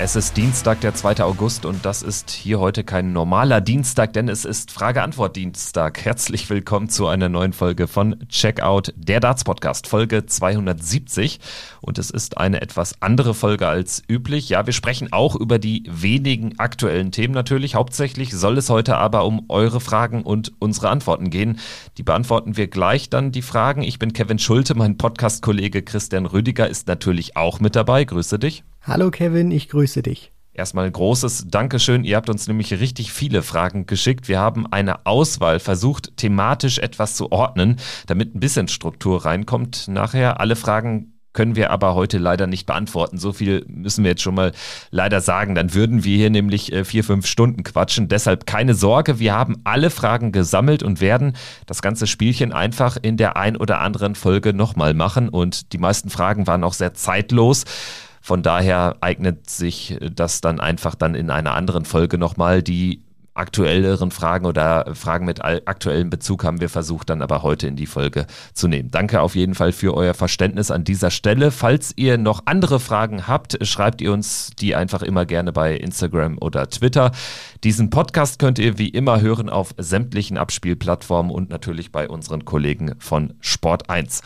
Es ist Dienstag, der 2. August und das ist hier heute kein normaler Dienstag, denn es ist Frage-Antwort-Dienstag. Herzlich willkommen zu einer neuen Folge von Checkout, der Darts Podcast, Folge 270. Und es ist eine etwas andere Folge als üblich. Ja, wir sprechen auch über die wenigen aktuellen Themen natürlich. Hauptsächlich soll es heute aber um eure Fragen und unsere Antworten gehen. Die beantworten wir gleich dann die Fragen. Ich bin Kevin Schulte, mein Podcast-Kollege Christian Rüdiger ist natürlich auch mit dabei. Grüße dich. Hallo Kevin, ich grüße dich. Erstmal großes Dankeschön. Ihr habt uns nämlich richtig viele Fragen geschickt. Wir haben eine Auswahl versucht, thematisch etwas zu ordnen, damit ein bisschen Struktur reinkommt. Nachher alle Fragen können wir aber heute leider nicht beantworten. So viel müssen wir jetzt schon mal leider sagen. Dann würden wir hier nämlich äh, vier, fünf Stunden quatschen. Deshalb keine Sorge, wir haben alle Fragen gesammelt und werden das ganze Spielchen einfach in der ein oder anderen Folge nochmal machen. Und die meisten Fragen waren auch sehr zeitlos. Von daher eignet sich das dann einfach dann in einer anderen Folge nochmal. Die aktuelleren Fragen oder Fragen mit aktuellem Bezug haben wir versucht dann aber heute in die Folge zu nehmen. Danke auf jeden Fall für euer Verständnis an dieser Stelle. Falls ihr noch andere Fragen habt, schreibt ihr uns die einfach immer gerne bei Instagram oder Twitter. Diesen Podcast könnt ihr wie immer hören auf sämtlichen Abspielplattformen und natürlich bei unseren Kollegen von Sport 1.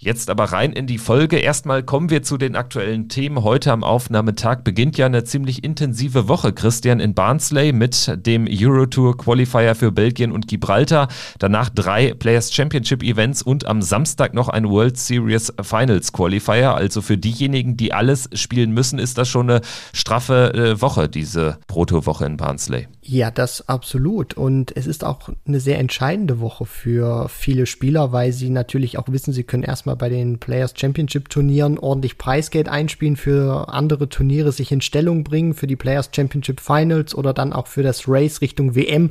Jetzt aber rein in die Folge. Erstmal kommen wir zu den aktuellen Themen. Heute am Aufnahmetag beginnt ja eine ziemlich intensive Woche, Christian, in Barnsley mit dem Eurotour Qualifier für Belgien und Gibraltar. Danach drei Players Championship Events und am Samstag noch ein World Series Finals Qualifier. Also für diejenigen, die alles spielen müssen, ist das schon eine straffe äh, Woche, diese Proto-Woche in Barnsley. Ja, das absolut. Und es ist auch eine sehr entscheidende Woche für viele Spieler, weil sie natürlich auch wissen, sie können erstmal bei den Players Championship Turnieren ordentlich Preisgeld einspielen, für andere Turniere sich in Stellung bringen, für die Players Championship Finals oder dann auch für das Race Richtung WM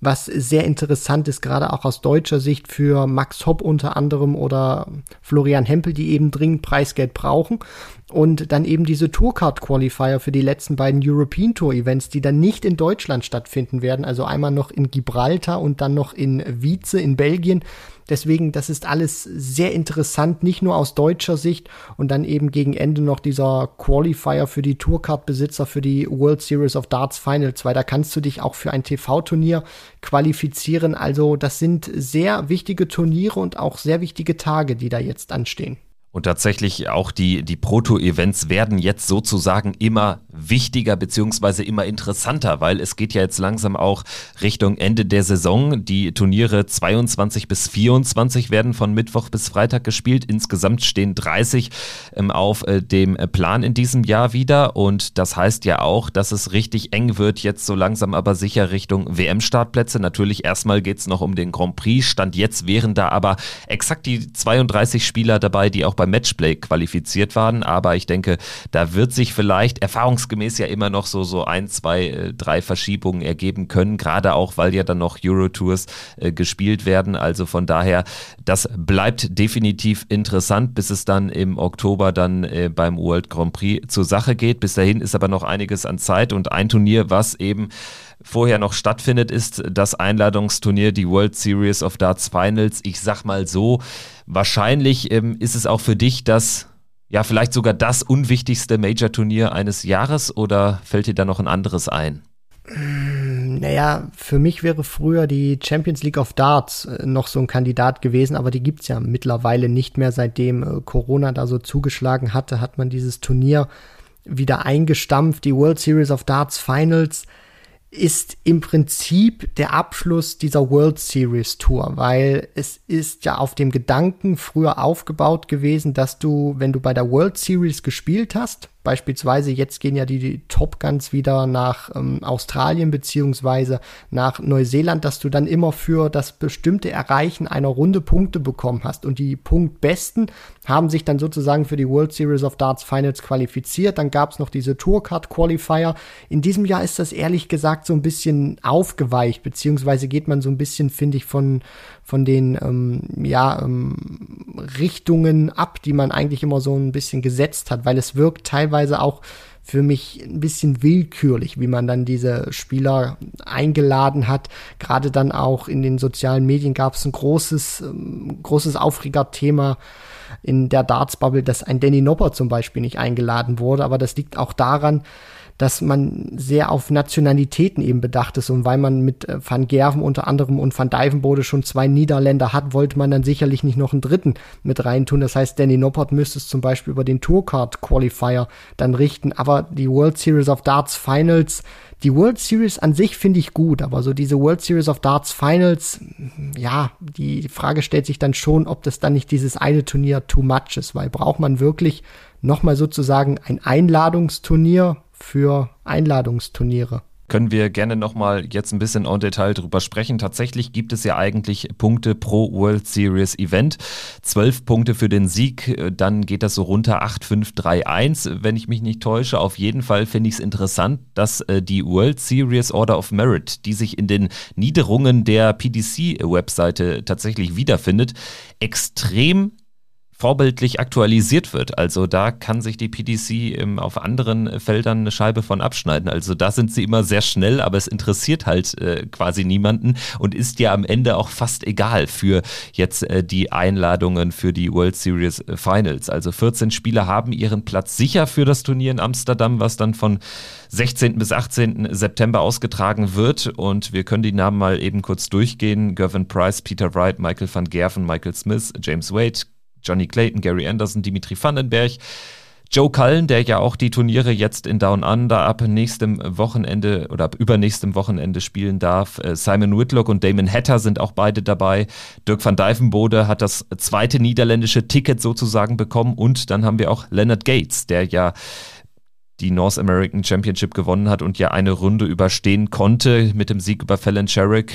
was sehr interessant ist, gerade auch aus deutscher Sicht für Max Hopp unter anderem oder Florian Hempel, die eben dringend Preisgeld brauchen. Und dann eben diese Tourcard Qualifier für die letzten beiden European Tour Events, die dann nicht in Deutschland stattfinden werden. Also einmal noch in Gibraltar und dann noch in Wietze in Belgien. Deswegen, das ist alles sehr interessant, nicht nur aus deutscher Sicht und dann eben gegen Ende noch dieser Qualifier für die Tourcard-Besitzer für die World Series of Darts Finals, weil da kannst du dich auch für ein TV-Turnier qualifizieren. Also das sind sehr wichtige Turniere und auch sehr wichtige Tage, die da jetzt anstehen. Und tatsächlich auch die, die Proto-Events werden jetzt sozusagen immer wichtiger beziehungsweise immer interessanter, weil es geht ja jetzt langsam auch Richtung Ende der Saison. Die Turniere 22 bis 24 werden von Mittwoch bis Freitag gespielt. Insgesamt stehen 30 ähm, auf äh, dem Plan in diesem Jahr wieder. Und das heißt ja auch, dass es richtig eng wird, jetzt so langsam aber sicher Richtung WM-Startplätze. Natürlich erstmal geht es noch um den Grand Prix. Stand jetzt wären da aber exakt die 32 Spieler dabei, die auch bei Matchplay qualifiziert waren. Aber ich denke, da wird sich vielleicht erfahrungsgemäß ja immer noch so, so ein, zwei, äh, drei Verschiebungen ergeben können. Gerade auch, weil ja dann noch Eurotours äh, gespielt werden. Also von daher, das bleibt definitiv interessant, bis es dann im Oktober dann äh, beim World Grand Prix zur Sache geht. Bis dahin ist aber noch einiges an Zeit und ein Turnier, was eben vorher noch stattfindet, ist das Einladungsturnier, die World Series of Darts Finals. Ich sag mal so, wahrscheinlich ähm, ist es auch für dich das, ja, vielleicht sogar das unwichtigste Major-Turnier eines Jahres oder fällt dir da noch ein anderes ein? Mm, naja, für mich wäre früher die Champions League of Darts äh, noch so ein Kandidat gewesen, aber die gibt's ja mittlerweile nicht mehr. Seitdem äh, Corona da so zugeschlagen hatte, hat man dieses Turnier wieder eingestampft. Die World Series of Darts Finals ist im Prinzip der Abschluss dieser World Series Tour, weil es ist ja auf dem Gedanken früher aufgebaut gewesen, dass du, wenn du bei der World Series gespielt hast, Beispielsweise jetzt gehen ja die, die Top Guns wieder nach ähm, Australien beziehungsweise nach Neuseeland, dass du dann immer für das bestimmte Erreichen einer Runde Punkte bekommen hast. Und die Punktbesten haben sich dann sozusagen für die World Series of Darts Finals qualifiziert. Dann gab es noch diese Tourcard Qualifier. In diesem Jahr ist das ehrlich gesagt so ein bisschen aufgeweicht, beziehungsweise geht man so ein bisschen, finde ich, von, von den ähm, ja, ähm, Richtungen ab, die man eigentlich immer so ein bisschen gesetzt hat, weil es wirkt teilweise auch für mich ein bisschen willkürlich, wie man dann diese Spieler eingeladen hat. Gerade dann auch in den sozialen Medien gab es ein großes, ähm, großes Aufregerthema in der Darts-Bubble, dass ein Danny Nopper zum Beispiel nicht eingeladen wurde. Aber das liegt auch daran, dass man sehr auf Nationalitäten eben bedacht ist. Und weil man mit äh, Van Gerven unter anderem und Van Dijvenbode schon zwei Niederländer hat, wollte man dann sicherlich nicht noch einen dritten mit reintun. Das heißt, Danny Noppert müsste es zum Beispiel über den Tourcard Qualifier dann richten, aber die World Series of Darts Finals die World Series an sich finde ich gut, aber so diese World Series of Darts Finals, ja, die Frage stellt sich dann schon, ob das dann nicht dieses eine Turnier too much ist, weil braucht man wirklich nochmal sozusagen ein Einladungsturnier für Einladungsturniere können wir gerne nochmal jetzt ein bisschen en Detail drüber sprechen. Tatsächlich gibt es ja eigentlich Punkte pro World Series Event. Zwölf Punkte für den Sieg, dann geht das so runter 8, 5, 3, 1, wenn ich mich nicht täusche. Auf jeden Fall finde ich es interessant, dass äh, die World Series Order of Merit, die sich in den Niederungen der PDC-Webseite tatsächlich wiederfindet, extrem vorbildlich aktualisiert wird. Also da kann sich die PDC ähm, auf anderen Feldern eine Scheibe von abschneiden. Also da sind sie immer sehr schnell, aber es interessiert halt äh, quasi niemanden und ist ja am Ende auch fast egal für jetzt äh, die Einladungen für die World Series äh, Finals. Also 14 Spieler haben ihren Platz sicher für das Turnier in Amsterdam, was dann von 16. bis 18. September ausgetragen wird. Und wir können die Namen mal eben kurz durchgehen. Gervin Price, Peter Wright, Michael van Gerven, Michael Smith, James Wade, Johnny Clayton, Gary Anderson, Dimitri Vandenberg. Joe Cullen, der ja auch die Turniere jetzt in Down Under ab nächstem Wochenende oder ab übernächstem Wochenende spielen darf. Äh, Simon Whitlock und Damon Hatter sind auch beide dabei. Dirk van Dijvenbode hat das zweite niederländische Ticket sozusagen bekommen und dann haben wir auch Leonard Gates, der ja die North American Championship gewonnen hat und ja eine Runde überstehen konnte mit dem Sieg über Fallon Sherrick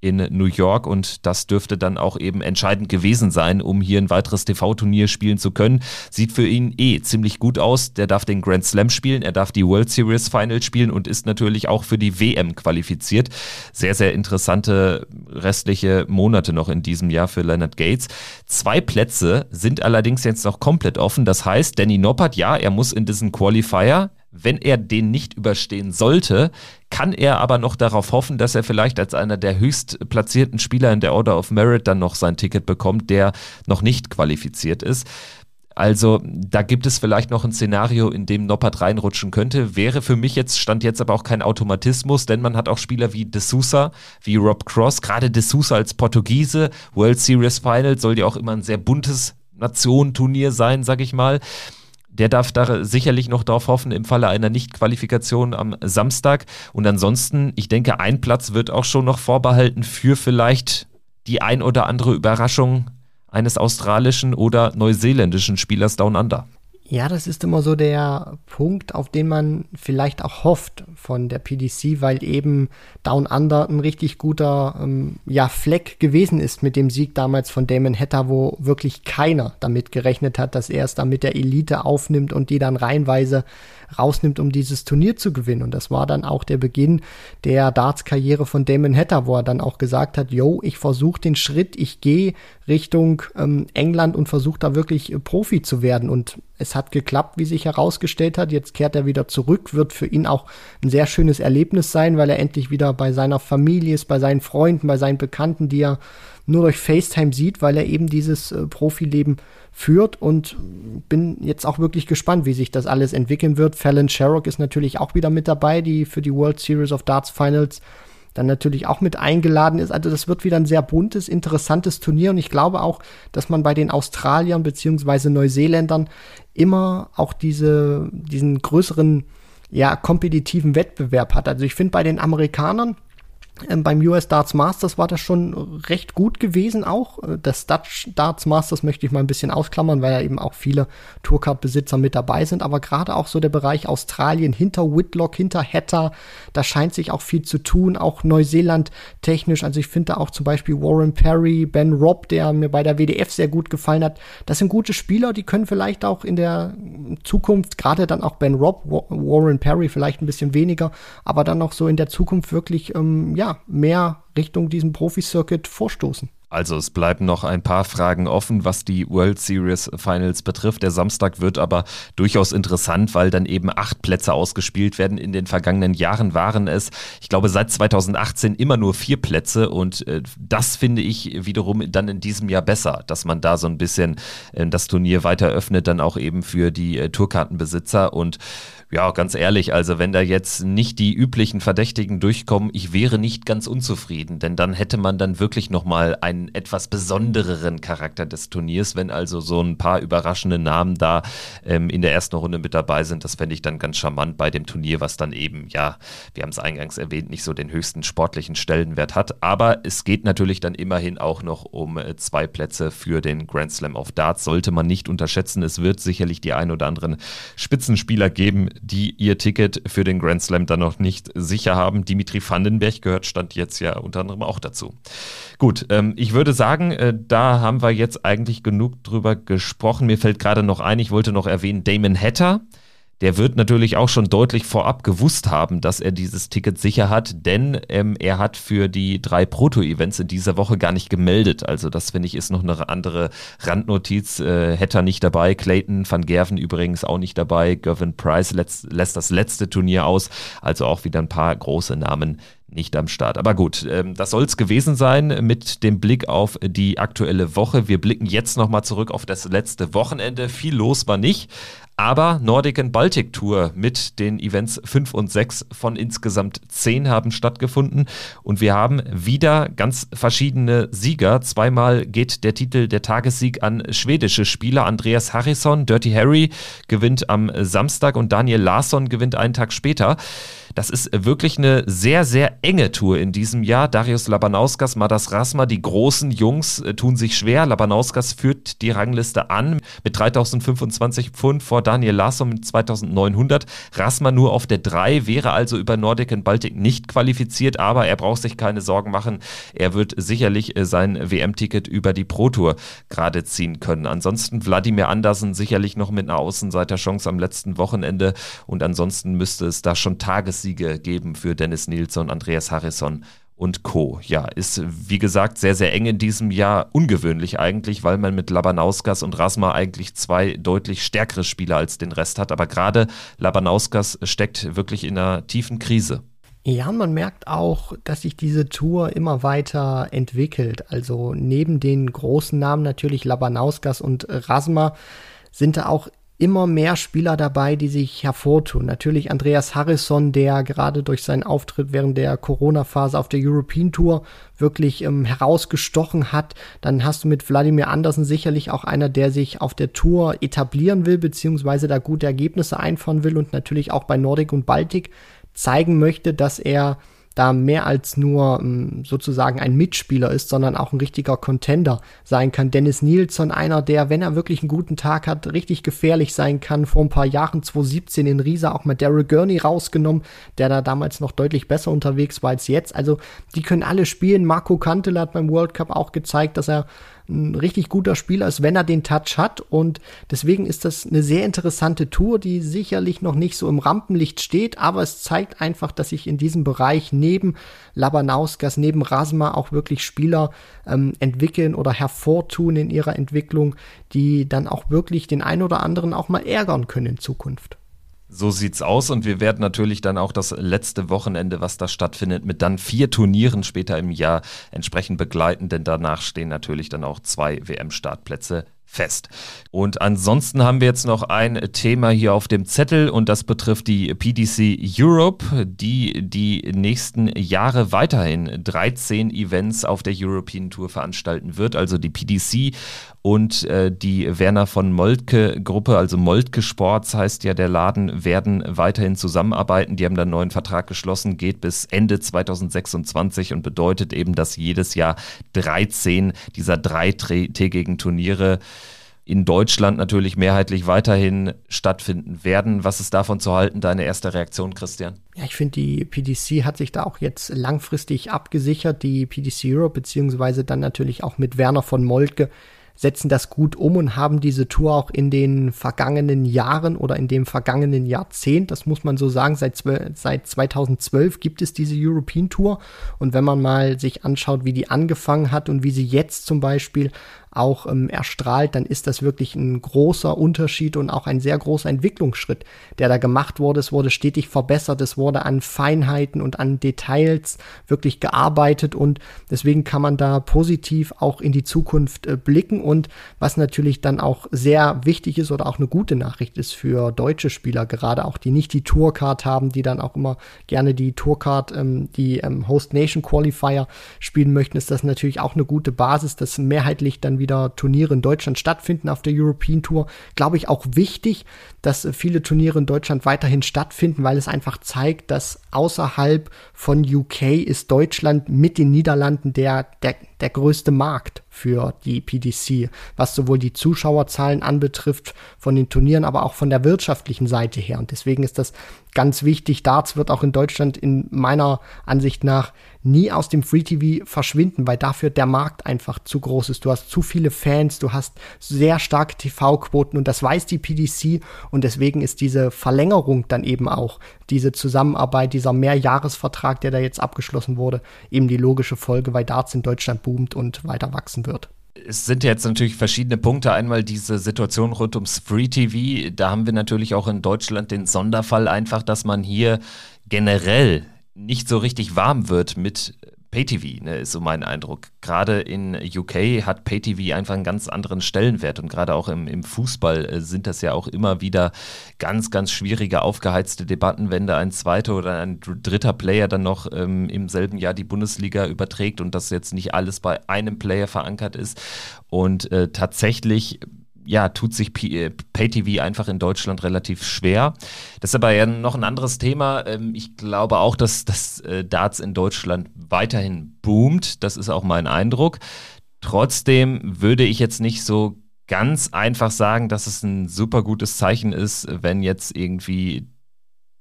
in New York und das dürfte dann auch eben entscheidend gewesen sein, um hier ein weiteres TV-Turnier spielen zu können. Sieht für ihn eh ziemlich gut aus. Der darf den Grand Slam spielen, er darf die World Series Final spielen und ist natürlich auch für die WM qualifiziert. Sehr, sehr interessante restliche Monate noch in diesem Jahr für Leonard Gates. Zwei Plätze sind allerdings jetzt noch komplett offen. Das heißt, Danny Noppert, ja, er muss in diesen Qualifier wenn er den nicht überstehen sollte, kann er aber noch darauf hoffen, dass er vielleicht als einer der höchst platzierten Spieler in der Order of Merit dann noch sein Ticket bekommt, der noch nicht qualifiziert ist. Also da gibt es vielleicht noch ein Szenario, in dem Noppert reinrutschen könnte. Wäre für mich jetzt, stand jetzt aber auch kein Automatismus, denn man hat auch Spieler wie De Sousa, wie Rob Cross, gerade De Sousa als Portugiese, World Series Final soll ja auch immer ein sehr buntes Nation-Turnier sein, sag ich mal der darf da sicherlich noch darauf hoffen im Falle einer Nichtqualifikation am Samstag. Und ansonsten, ich denke, ein Platz wird auch schon noch vorbehalten für vielleicht die ein oder andere Überraschung eines australischen oder neuseeländischen Spielers Down Under. Ja, das ist immer so der Punkt, auf den man vielleicht auch hofft von der PDC, weil eben Down Under ein richtig guter ähm, ja, Fleck gewesen ist mit dem Sieg damals von Damon Hatter, wo wirklich keiner damit gerechnet hat, dass er es dann mit der Elite aufnimmt und die dann reihenweise rausnimmt, um dieses Turnier zu gewinnen. Und das war dann auch der Beginn der Darts-Karriere von Damon Hatter, wo er dann auch gesagt hat, yo, ich versuche den Schritt, ich gehe Richtung ähm, England und versuche da wirklich äh, Profi zu werden. Und es hat geklappt, wie sich herausgestellt hat. Jetzt kehrt er wieder zurück, wird für ihn auch ein sehr schönes Erlebnis sein, weil er endlich wieder bei seiner Familie ist, bei seinen Freunden, bei seinen Bekannten, die er nur durch FaceTime sieht, weil er eben dieses äh, Profileben führt und bin jetzt auch wirklich gespannt, wie sich das alles entwickeln wird. Fallon Sherrock ist natürlich auch wieder mit dabei, die für die World Series of Darts Finals dann natürlich auch mit eingeladen ist. Also das wird wieder ein sehr buntes, interessantes Turnier und ich glaube auch, dass man bei den Australiern beziehungsweise Neuseeländern immer auch diese, diesen größeren, ja, kompetitiven Wettbewerb hat. Also ich finde bei den Amerikanern, beim US Darts Masters war das schon recht gut gewesen auch. Äh, das Dutch Darts Masters möchte ich mal ein bisschen ausklammern, weil ja eben auch viele Tourcard-Besitzer mit dabei sind. Aber gerade auch so der Bereich Australien hinter Whitlock, hinter Hatter, da scheint sich auch viel zu tun. Auch Neuseeland technisch. Also ich finde auch zum Beispiel Warren Perry, Ben Robb, der mir bei der WDF sehr gut gefallen hat. Das sind gute Spieler, die können vielleicht auch in der Zukunft, gerade dann auch Ben Robb, Warren Perry vielleicht ein bisschen weniger, aber dann noch so in der Zukunft wirklich, ähm, ja, mehr Richtung diesem Profi-Circuit vorstoßen. Also es bleiben noch ein paar Fragen offen, was die World Series Finals betrifft. Der Samstag wird aber durchaus interessant, weil dann eben acht Plätze ausgespielt werden. In den vergangenen Jahren waren es, ich glaube, seit 2018 immer nur vier Plätze und äh, das finde ich wiederum dann in diesem Jahr besser, dass man da so ein bisschen äh, das Turnier weiter öffnet, dann auch eben für die äh, Tourkartenbesitzer und ja, ganz ehrlich, also wenn da jetzt nicht die üblichen Verdächtigen durchkommen, ich wäre nicht ganz unzufrieden, denn dann hätte man dann wirklich nochmal einen etwas besondereren Charakter des Turniers, wenn also so ein paar überraschende Namen da ähm, in der ersten Runde mit dabei sind. Das fände ich dann ganz charmant bei dem Turnier, was dann eben, ja, wir haben es eingangs erwähnt, nicht so den höchsten sportlichen Stellenwert hat. Aber es geht natürlich dann immerhin auch noch um äh, zwei Plätze für den Grand Slam of Darts. Sollte man nicht unterschätzen. Es wird sicherlich die ein oder anderen Spitzenspieler geben, die ihr Ticket für den Grand Slam dann noch nicht sicher haben. Dimitri Vandenberg gehört, stand jetzt ja unter anderem auch dazu. Gut, ähm, ich würde sagen, äh, da haben wir jetzt eigentlich genug drüber gesprochen. Mir fällt gerade noch ein, ich wollte noch erwähnen, Damon Hatter der wird natürlich auch schon deutlich vorab gewusst haben, dass er dieses Ticket sicher hat, denn ähm, er hat für die drei Proto-Events in dieser Woche gar nicht gemeldet. Also das finde ich ist noch eine andere Randnotiz. Äh, nicht dabei, Clayton van Gerven übrigens auch nicht dabei, Gavin Price lässt, lässt das letzte Turnier aus, also auch wieder ein paar große Namen nicht am Start. Aber gut, ähm, das soll es gewesen sein mit dem Blick auf die aktuelle Woche. Wir blicken jetzt nochmal zurück auf das letzte Wochenende. Viel los war nicht, aber Nordic and Baltic Tour mit den Events 5 und 6 von insgesamt 10 haben stattgefunden und wir haben wieder ganz verschiedene Sieger. Zweimal geht der Titel der Tagessieg an schwedische Spieler. Andreas Harrison, Dirty Harry, gewinnt am Samstag und Daniel Larsson gewinnt einen Tag später. Das ist wirklich eine sehr, sehr enge Tour in diesem Jahr. Darius Labanauskas, Madas Rasma, die großen Jungs äh, tun sich schwer. Labanauskas führt die Rangliste an mit 3025 Pfund vor Daniel Larsson mit 2900. Rasma nur auf der 3, wäre also über Nordic und Baltic nicht qualifiziert, aber er braucht sich keine Sorgen machen. Er wird sicherlich äh, sein WM-Ticket über die Pro Tour gerade ziehen können. Ansonsten Wladimir Andersen sicherlich noch mit einer Außenseiterchance am letzten Wochenende und ansonsten müsste es da schon Tagessiege geben für Dennis Nilsson, Andreas Harrison und Co. Ja, ist wie gesagt sehr, sehr eng in diesem Jahr. Ungewöhnlich eigentlich, weil man mit Labanauskas und Rasma eigentlich zwei deutlich stärkere Spieler als den Rest hat. Aber gerade Labanauskas steckt wirklich in einer tiefen Krise. Ja, man merkt auch, dass sich diese Tour immer weiter entwickelt. Also neben den großen Namen natürlich Labanauskas und Rasma sind da auch immer mehr Spieler dabei, die sich hervortun. Natürlich Andreas Harrison, der gerade durch seinen Auftritt während der Corona-Phase auf der European Tour wirklich ähm, herausgestochen hat. Dann hast du mit Wladimir Andersen sicherlich auch einer, der sich auf der Tour etablieren will, beziehungsweise da gute Ergebnisse einfahren will und natürlich auch bei Nordic und Baltic zeigen möchte, dass er da mehr als nur ähm, sozusagen ein Mitspieler ist, sondern auch ein richtiger Contender sein kann. Dennis Nielsen, einer, der, wenn er wirklich einen guten Tag hat, richtig gefährlich sein kann. Vor ein paar Jahren, 2017 in Riesa, auch mal Daryl Gurney rausgenommen, der da damals noch deutlich besser unterwegs war als jetzt. Also, die können alle spielen. Marco Kantel hat beim World Cup auch gezeigt, dass er ein richtig guter Spieler ist, wenn er den Touch hat. Und deswegen ist das eine sehr interessante Tour, die sicherlich noch nicht so im Rampenlicht steht, aber es zeigt einfach, dass sich in diesem Bereich neben Labanauskas, neben Rasma auch wirklich Spieler ähm, entwickeln oder hervortun in ihrer Entwicklung, die dann auch wirklich den einen oder anderen auch mal ärgern können in Zukunft. So sieht's aus und wir werden natürlich dann auch das letzte Wochenende, was da stattfindet, mit dann vier Turnieren später im Jahr entsprechend begleiten, denn danach stehen natürlich dann auch zwei WM-Startplätze fest. Und ansonsten haben wir jetzt noch ein Thema hier auf dem Zettel und das betrifft die PDC Europe, die die nächsten Jahre weiterhin 13 Events auf der European Tour veranstalten wird. Also die PDC und äh, die Werner von Moltke Gruppe, also Moltke Sports heißt ja der Laden, werden weiterhin zusammenarbeiten. Die haben dann einen neuen Vertrag geschlossen, geht bis Ende 2026 und bedeutet eben, dass jedes Jahr 13 dieser dreitägigen Turniere in Deutschland natürlich mehrheitlich weiterhin stattfinden werden. Was ist davon zu halten? Deine erste Reaktion, Christian? Ja, ich finde, die PDC hat sich da auch jetzt langfristig abgesichert. Die PDC Europe, beziehungsweise dann natürlich auch mit Werner von Moltke setzen das gut um und haben diese Tour auch in den vergangenen Jahren oder in dem vergangenen Jahrzehnt, das muss man so sagen, seit, seit 2012 gibt es diese European Tour. Und wenn man mal sich anschaut, wie die angefangen hat und wie sie jetzt zum Beispiel auch ähm, erstrahlt, dann ist das wirklich ein großer Unterschied und auch ein sehr großer Entwicklungsschritt, der da gemacht wurde. Es wurde stetig verbessert, es wurde an Feinheiten und an Details wirklich gearbeitet und deswegen kann man da positiv auch in die Zukunft äh, blicken und was natürlich dann auch sehr wichtig ist oder auch eine gute Nachricht ist für deutsche Spieler, gerade auch die nicht die Tourcard haben, die dann auch immer gerne die Tourcard, ähm, die ähm, Host Nation Qualifier spielen möchten, ist das natürlich auch eine gute Basis, dass mehrheitlich dann wieder Turniere in Deutschland stattfinden auf der European Tour. Glaube ich auch wichtig, dass viele Turniere in Deutschland weiterhin stattfinden, weil es einfach zeigt, dass außerhalb von UK ist Deutschland mit den Niederlanden der, der, der größte Markt für die PDC, was sowohl die Zuschauerzahlen anbetrifft von den Turnieren, aber auch von der wirtschaftlichen Seite her. Und deswegen ist das ganz wichtig. Darts wird auch in Deutschland in meiner Ansicht nach nie aus dem Free TV verschwinden, weil dafür der Markt einfach zu groß ist. Du hast zu viele Fans, du hast sehr starke TV-Quoten und das weiß die PDC und deswegen ist diese Verlängerung dann eben auch, diese Zusammenarbeit, dieser Mehrjahresvertrag, der da jetzt abgeschlossen wurde, eben die logische Folge, weil Darts in Deutschland boomt und weiter wachsen wird es sind jetzt natürlich verschiedene Punkte. Einmal diese Situation rund ums Free TV. Da haben wir natürlich auch in Deutschland den Sonderfall einfach, dass man hier generell nicht so richtig warm wird mit Pay-TV, ne, ist so mein Eindruck. Gerade in UK hat Pay-TV einfach einen ganz anderen Stellenwert und gerade auch im, im Fußball äh, sind das ja auch immer wieder ganz, ganz schwierige, aufgeheizte Debatten, wenn da ein zweiter oder ein dritter Player dann noch ähm, im selben Jahr die Bundesliga überträgt und das jetzt nicht alles bei einem Player verankert ist. Und äh, tatsächlich ja, tut sich äh, Pay-TV einfach in Deutschland relativ schwer. Das ist aber ja noch ein anderes Thema. Ähm, ich glaube auch, dass das äh, Darts in Deutschland weiterhin boomt. Das ist auch mein Eindruck. Trotzdem würde ich jetzt nicht so ganz einfach sagen, dass es ein super gutes Zeichen ist, wenn jetzt irgendwie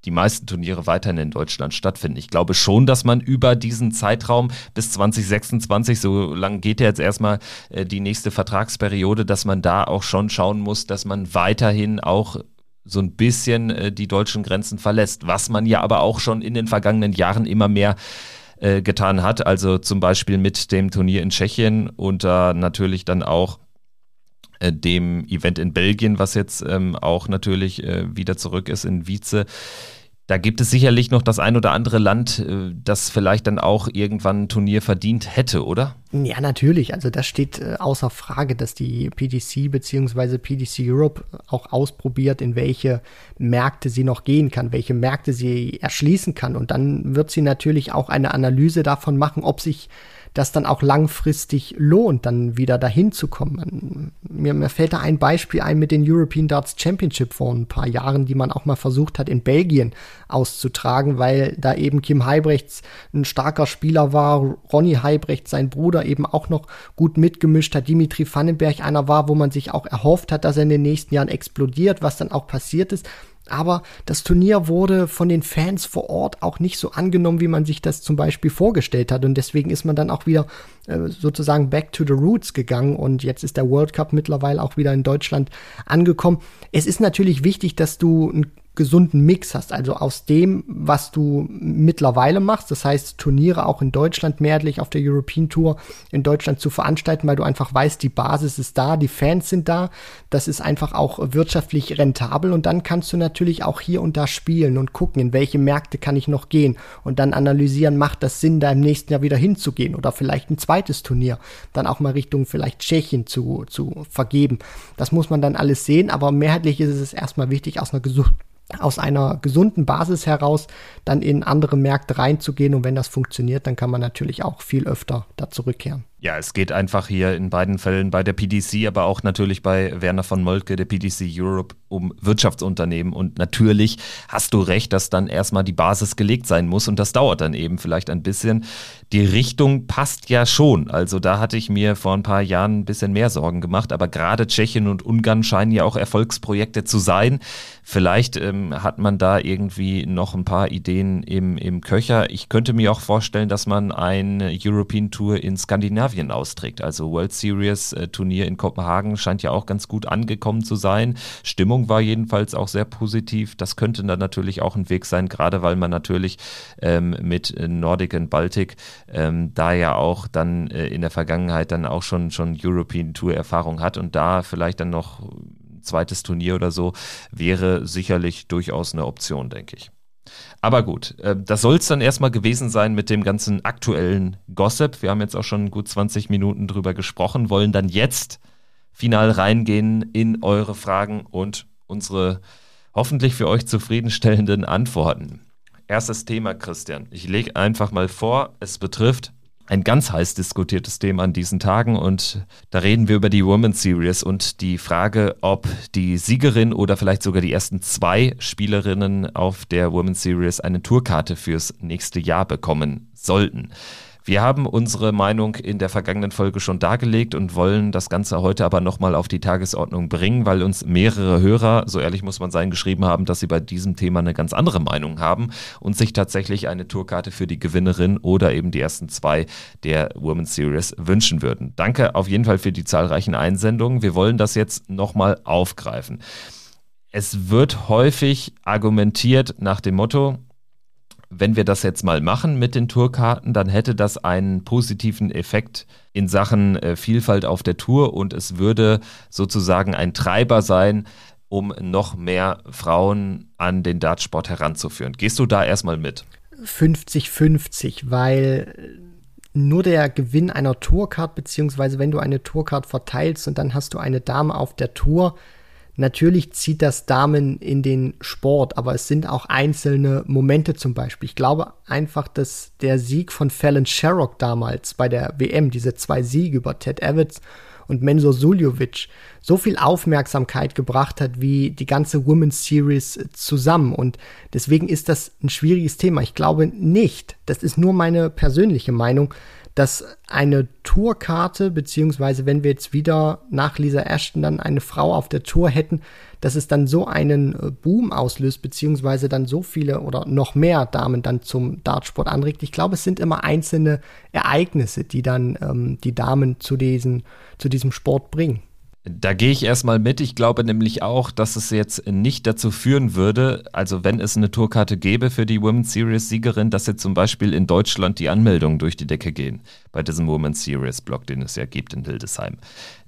die meisten Turniere weiterhin in Deutschland stattfinden. Ich glaube schon, dass man über diesen Zeitraum bis 2026, so lang geht ja jetzt erstmal äh, die nächste Vertragsperiode, dass man da auch schon schauen muss, dass man weiterhin auch so ein bisschen äh, die deutschen Grenzen verlässt, was man ja aber auch schon in den vergangenen Jahren immer mehr äh, getan hat. Also zum Beispiel mit dem Turnier in Tschechien und da natürlich dann auch äh, dem Event in Belgien, was jetzt ähm, auch natürlich äh, wieder zurück ist in Wietze. Da gibt es sicherlich noch das ein oder andere Land, äh, das vielleicht dann auch irgendwann ein Turnier verdient hätte, oder? Ja, natürlich. Also das steht äh, außer Frage, dass die PDC bzw. PDC Europe auch ausprobiert, in welche Märkte sie noch gehen kann, welche Märkte sie erschließen kann. Und dann wird sie natürlich auch eine Analyse davon machen, ob sich das dann auch langfristig lohnt, dann wieder dahin zu kommen. Mir, mir fällt da ein Beispiel ein mit den European Darts Championship vor ein paar Jahren, die man auch mal versucht hat, in Belgien auszutragen, weil da eben Kim Heibrechts ein starker Spieler war, Ronny Heibrechts, sein Bruder, eben auch noch gut mitgemischt hat, Dimitri Vandenberg einer war, wo man sich auch erhofft hat, dass er in den nächsten Jahren explodiert, was dann auch passiert ist. Aber das Turnier wurde von den Fans vor Ort auch nicht so angenommen, wie man sich das zum Beispiel vorgestellt hat. Und deswegen ist man dann auch wieder sozusagen back to the roots gegangen. Und jetzt ist der World Cup mittlerweile auch wieder in Deutschland angekommen. Es ist natürlich wichtig, dass du ein gesunden Mix hast. Also aus dem, was du mittlerweile machst, das heißt Turniere auch in Deutschland mehrheitlich auf der European Tour in Deutschland zu veranstalten, weil du einfach weißt, die Basis ist da, die Fans sind da, das ist einfach auch wirtschaftlich rentabel und dann kannst du natürlich auch hier und da spielen und gucken, in welche Märkte kann ich noch gehen und dann analysieren, macht das Sinn, da im nächsten Jahr wieder hinzugehen oder vielleicht ein zweites Turnier, dann auch mal Richtung vielleicht Tschechien zu, zu vergeben. Das muss man dann alles sehen, aber mehrheitlich ist es erstmal wichtig, aus einer gesunden aus einer gesunden Basis heraus dann in andere Märkte reinzugehen. Und wenn das funktioniert, dann kann man natürlich auch viel öfter da zurückkehren. Ja, es geht einfach hier in beiden Fällen bei der PDC, aber auch natürlich bei Werner von Moltke, der PDC Europe, um Wirtschaftsunternehmen. Und natürlich hast du recht, dass dann erstmal die Basis gelegt sein muss und das dauert dann eben vielleicht ein bisschen. Die Richtung passt ja schon. Also da hatte ich mir vor ein paar Jahren ein bisschen mehr Sorgen gemacht, aber gerade Tschechien und Ungarn scheinen ja auch Erfolgsprojekte zu sein. Vielleicht ähm, hat man da irgendwie noch ein paar Ideen im, im Köcher. Ich könnte mir auch vorstellen, dass man eine European Tour in Skandinavien Skandinavien austrägt. Also World Series äh, Turnier in Kopenhagen scheint ja auch ganz gut angekommen zu sein. Stimmung war jedenfalls auch sehr positiv. Das könnte dann natürlich auch ein Weg sein, gerade weil man natürlich ähm, mit Nordic und Baltic ähm, da ja auch dann äh, in der Vergangenheit dann auch schon, schon European Tour Erfahrung hat und da vielleicht dann noch zweites Turnier oder so wäre sicherlich durchaus eine Option, denke ich. Aber gut, äh, das soll es dann erstmal gewesen sein mit dem ganzen aktuellen Gossip. Wir haben jetzt auch schon gut 20 Minuten drüber gesprochen, wollen dann jetzt final reingehen in eure Fragen und unsere hoffentlich für euch zufriedenstellenden Antworten. Erstes Thema, Christian. Ich lege einfach mal vor, es betrifft ein ganz heiß diskutiertes Thema an diesen Tagen und da reden wir über die Women's Series und die Frage, ob die Siegerin oder vielleicht sogar die ersten zwei Spielerinnen auf der Women's Series eine Tourkarte fürs nächste Jahr bekommen sollten. Wir haben unsere Meinung in der vergangenen Folge schon dargelegt und wollen das Ganze heute aber nochmal auf die Tagesordnung bringen, weil uns mehrere Hörer, so ehrlich muss man sein, geschrieben haben, dass sie bei diesem Thema eine ganz andere Meinung haben und sich tatsächlich eine Tourkarte für die Gewinnerin oder eben die ersten zwei der Women's Series wünschen würden. Danke auf jeden Fall für die zahlreichen Einsendungen. Wir wollen das jetzt nochmal aufgreifen. Es wird häufig argumentiert nach dem Motto, wenn wir das jetzt mal machen mit den Tourkarten, dann hätte das einen positiven Effekt in Sachen äh, Vielfalt auf der Tour und es würde sozusagen ein Treiber sein, um noch mehr Frauen an den Dartsport heranzuführen. Gehst du da erstmal mit? 50-50, weil nur der Gewinn einer Tourcard, beziehungsweise wenn du eine Tourcard verteilst und dann hast du eine Dame auf der Tour, Natürlich zieht das Damen in den Sport, aber es sind auch einzelne Momente zum Beispiel. Ich glaube einfach, dass der Sieg von Fallon Sherrock damals bei der WM, diese zwei Siege über Ted Evans und Mensur Suljovic, so viel Aufmerksamkeit gebracht hat wie die ganze Women's Series zusammen. Und deswegen ist das ein schwieriges Thema. Ich glaube nicht, das ist nur meine persönliche Meinung, dass eine Tourkarte, beziehungsweise wenn wir jetzt wieder nach Lisa Ashton dann eine Frau auf der Tour hätten, dass es dann so einen äh, Boom auslöst, beziehungsweise dann so viele oder noch mehr Damen dann zum Dartsport anregt. Ich glaube, es sind immer einzelne Ereignisse, die dann ähm, die Damen zu, diesen, zu diesem Sport bringen. Da gehe ich erstmal mit. Ich glaube nämlich auch, dass es jetzt nicht dazu führen würde, also wenn es eine Tourkarte gäbe für die Women's Series Siegerin, dass jetzt zum Beispiel in Deutschland die Anmeldungen durch die Decke gehen bei diesem Women's Series Blog, den es ja gibt in Hildesheim.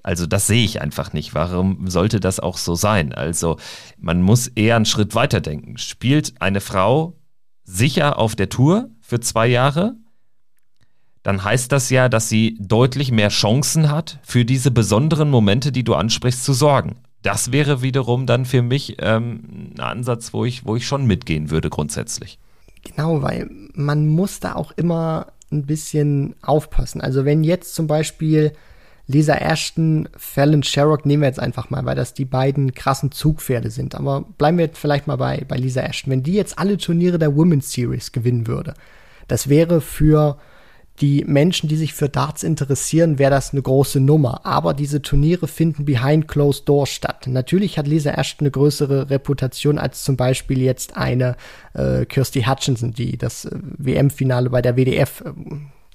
Also das sehe ich einfach nicht. Warum sollte das auch so sein? Also man muss eher einen Schritt weiter denken. Spielt eine Frau sicher auf der Tour für zwei Jahre? Dann heißt das ja, dass sie deutlich mehr Chancen hat, für diese besonderen Momente, die du ansprichst, zu sorgen. Das wäre wiederum dann für mich ähm, ein Ansatz, wo ich, wo ich schon mitgehen würde grundsätzlich. Genau, weil man muss da auch immer ein bisschen aufpassen. Also wenn jetzt zum Beispiel Lisa Ashton, Fallon Sherrock nehmen wir jetzt einfach mal, weil das die beiden krassen Zugpferde sind. Aber bleiben wir jetzt vielleicht mal bei, bei Lisa Ashton. Wenn die jetzt alle Turniere der Women's Series gewinnen würde, das wäre für die Menschen, die sich für Darts interessieren, wäre das eine große Nummer. Aber diese Turniere finden behind closed doors statt. Natürlich hat Lisa Ashton eine größere Reputation als zum Beispiel jetzt eine äh, Kirsty Hutchinson, die das äh, WM-Finale bei der WDF äh,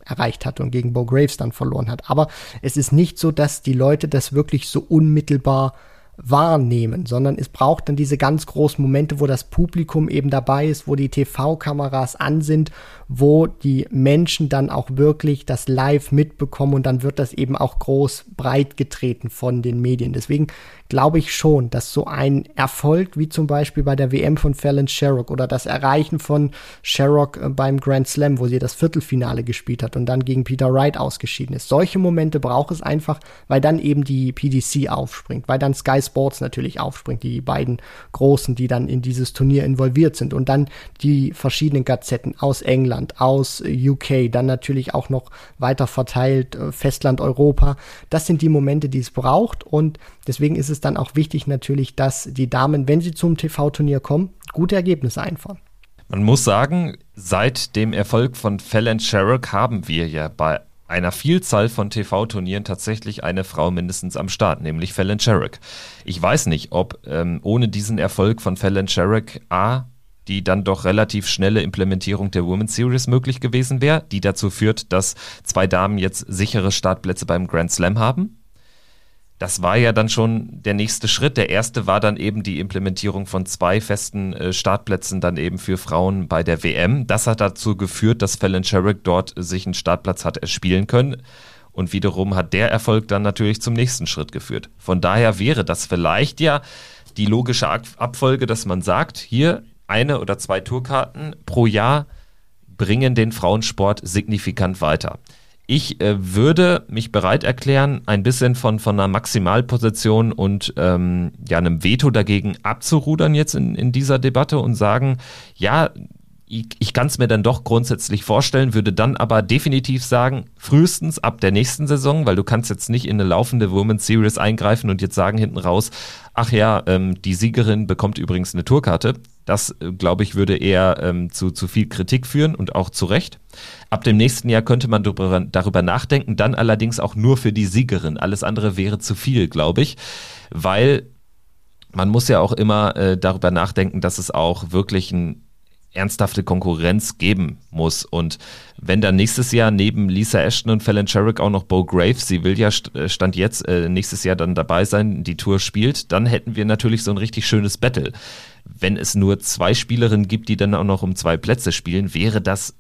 erreicht hat und gegen Bo Graves dann verloren hat. Aber es ist nicht so, dass die Leute das wirklich so unmittelbar wahrnehmen, sondern es braucht dann diese ganz großen Momente, wo das Publikum eben dabei ist, wo die TV-Kameras an sind, wo die Menschen dann auch wirklich das live mitbekommen und dann wird das eben auch groß breit getreten von den Medien. Deswegen glaube ich schon, dass so ein Erfolg wie zum Beispiel bei der WM von Fallon Sherrock oder das Erreichen von Sherrock äh, beim Grand Slam, wo sie das Viertelfinale gespielt hat und dann gegen Peter Wright ausgeschieden ist. Solche Momente braucht es einfach, weil dann eben die PDC aufspringt, weil dann Sky Sports natürlich aufspringt, die beiden Großen, die dann in dieses Turnier involviert sind und dann die verschiedenen Gazetten aus England, aus UK, dann natürlich auch noch weiter verteilt äh, Festland Europa. Das sind die Momente, die es braucht und deswegen ist es dann auch wichtig natürlich, dass die Damen, wenn sie zum TV-Turnier kommen, gute Ergebnisse einfahren. Man muss sagen, seit dem Erfolg von Fallon Sherrock haben wir ja bei einer Vielzahl von TV-Turnieren tatsächlich eine Frau mindestens am Start, nämlich Fallon Sherrock. Ich weiß nicht, ob ähm, ohne diesen Erfolg von Fallon Sherrock A die dann doch relativ schnelle Implementierung der Women's Series möglich gewesen wäre, die dazu führt, dass zwei Damen jetzt sichere Startplätze beim Grand Slam haben. Das war ja dann schon der nächste Schritt. Der erste war dann eben die Implementierung von zwei festen äh, Startplätzen dann eben für Frauen bei der WM. Das hat dazu geführt, dass Fallon Sherrick dort sich einen Startplatz hat erspielen können. Und wiederum hat der Erfolg dann natürlich zum nächsten Schritt geführt. Von daher wäre das vielleicht ja die logische Abfolge, dass man sagt, hier eine oder zwei Tourkarten pro Jahr bringen den Frauensport signifikant weiter. Ich äh, würde mich bereit erklären, ein bisschen von, von einer Maximalposition und ähm, ja, einem Veto dagegen abzurudern jetzt in, in dieser Debatte und sagen, ja, ich, ich kann es mir dann doch grundsätzlich vorstellen, würde dann aber definitiv sagen, frühestens ab der nächsten Saison, weil du kannst jetzt nicht in eine laufende Women's Series eingreifen und jetzt sagen hinten raus, ach ja, ähm, die Siegerin bekommt übrigens eine Tourkarte. Das, äh, glaube ich, würde eher ähm, zu, zu viel Kritik führen und auch zu Recht. Ab dem nächsten Jahr könnte man darüber, darüber nachdenken, dann allerdings auch nur für die Siegerin. Alles andere wäre zu viel, glaube ich, weil man muss ja auch immer äh, darüber nachdenken, dass es auch wirklich ein ernsthafte Konkurrenz geben muss. Und wenn dann nächstes Jahr neben Lisa Ashton und Fallon Sherrick auch noch Bo Graves, sie will ja äh, Stand jetzt äh, nächstes Jahr dann dabei sein, die Tour spielt, dann hätten wir natürlich so ein richtig schönes Battle. Wenn es nur zwei Spielerinnen gibt, die dann auch noch um zwei Plätze spielen, wäre das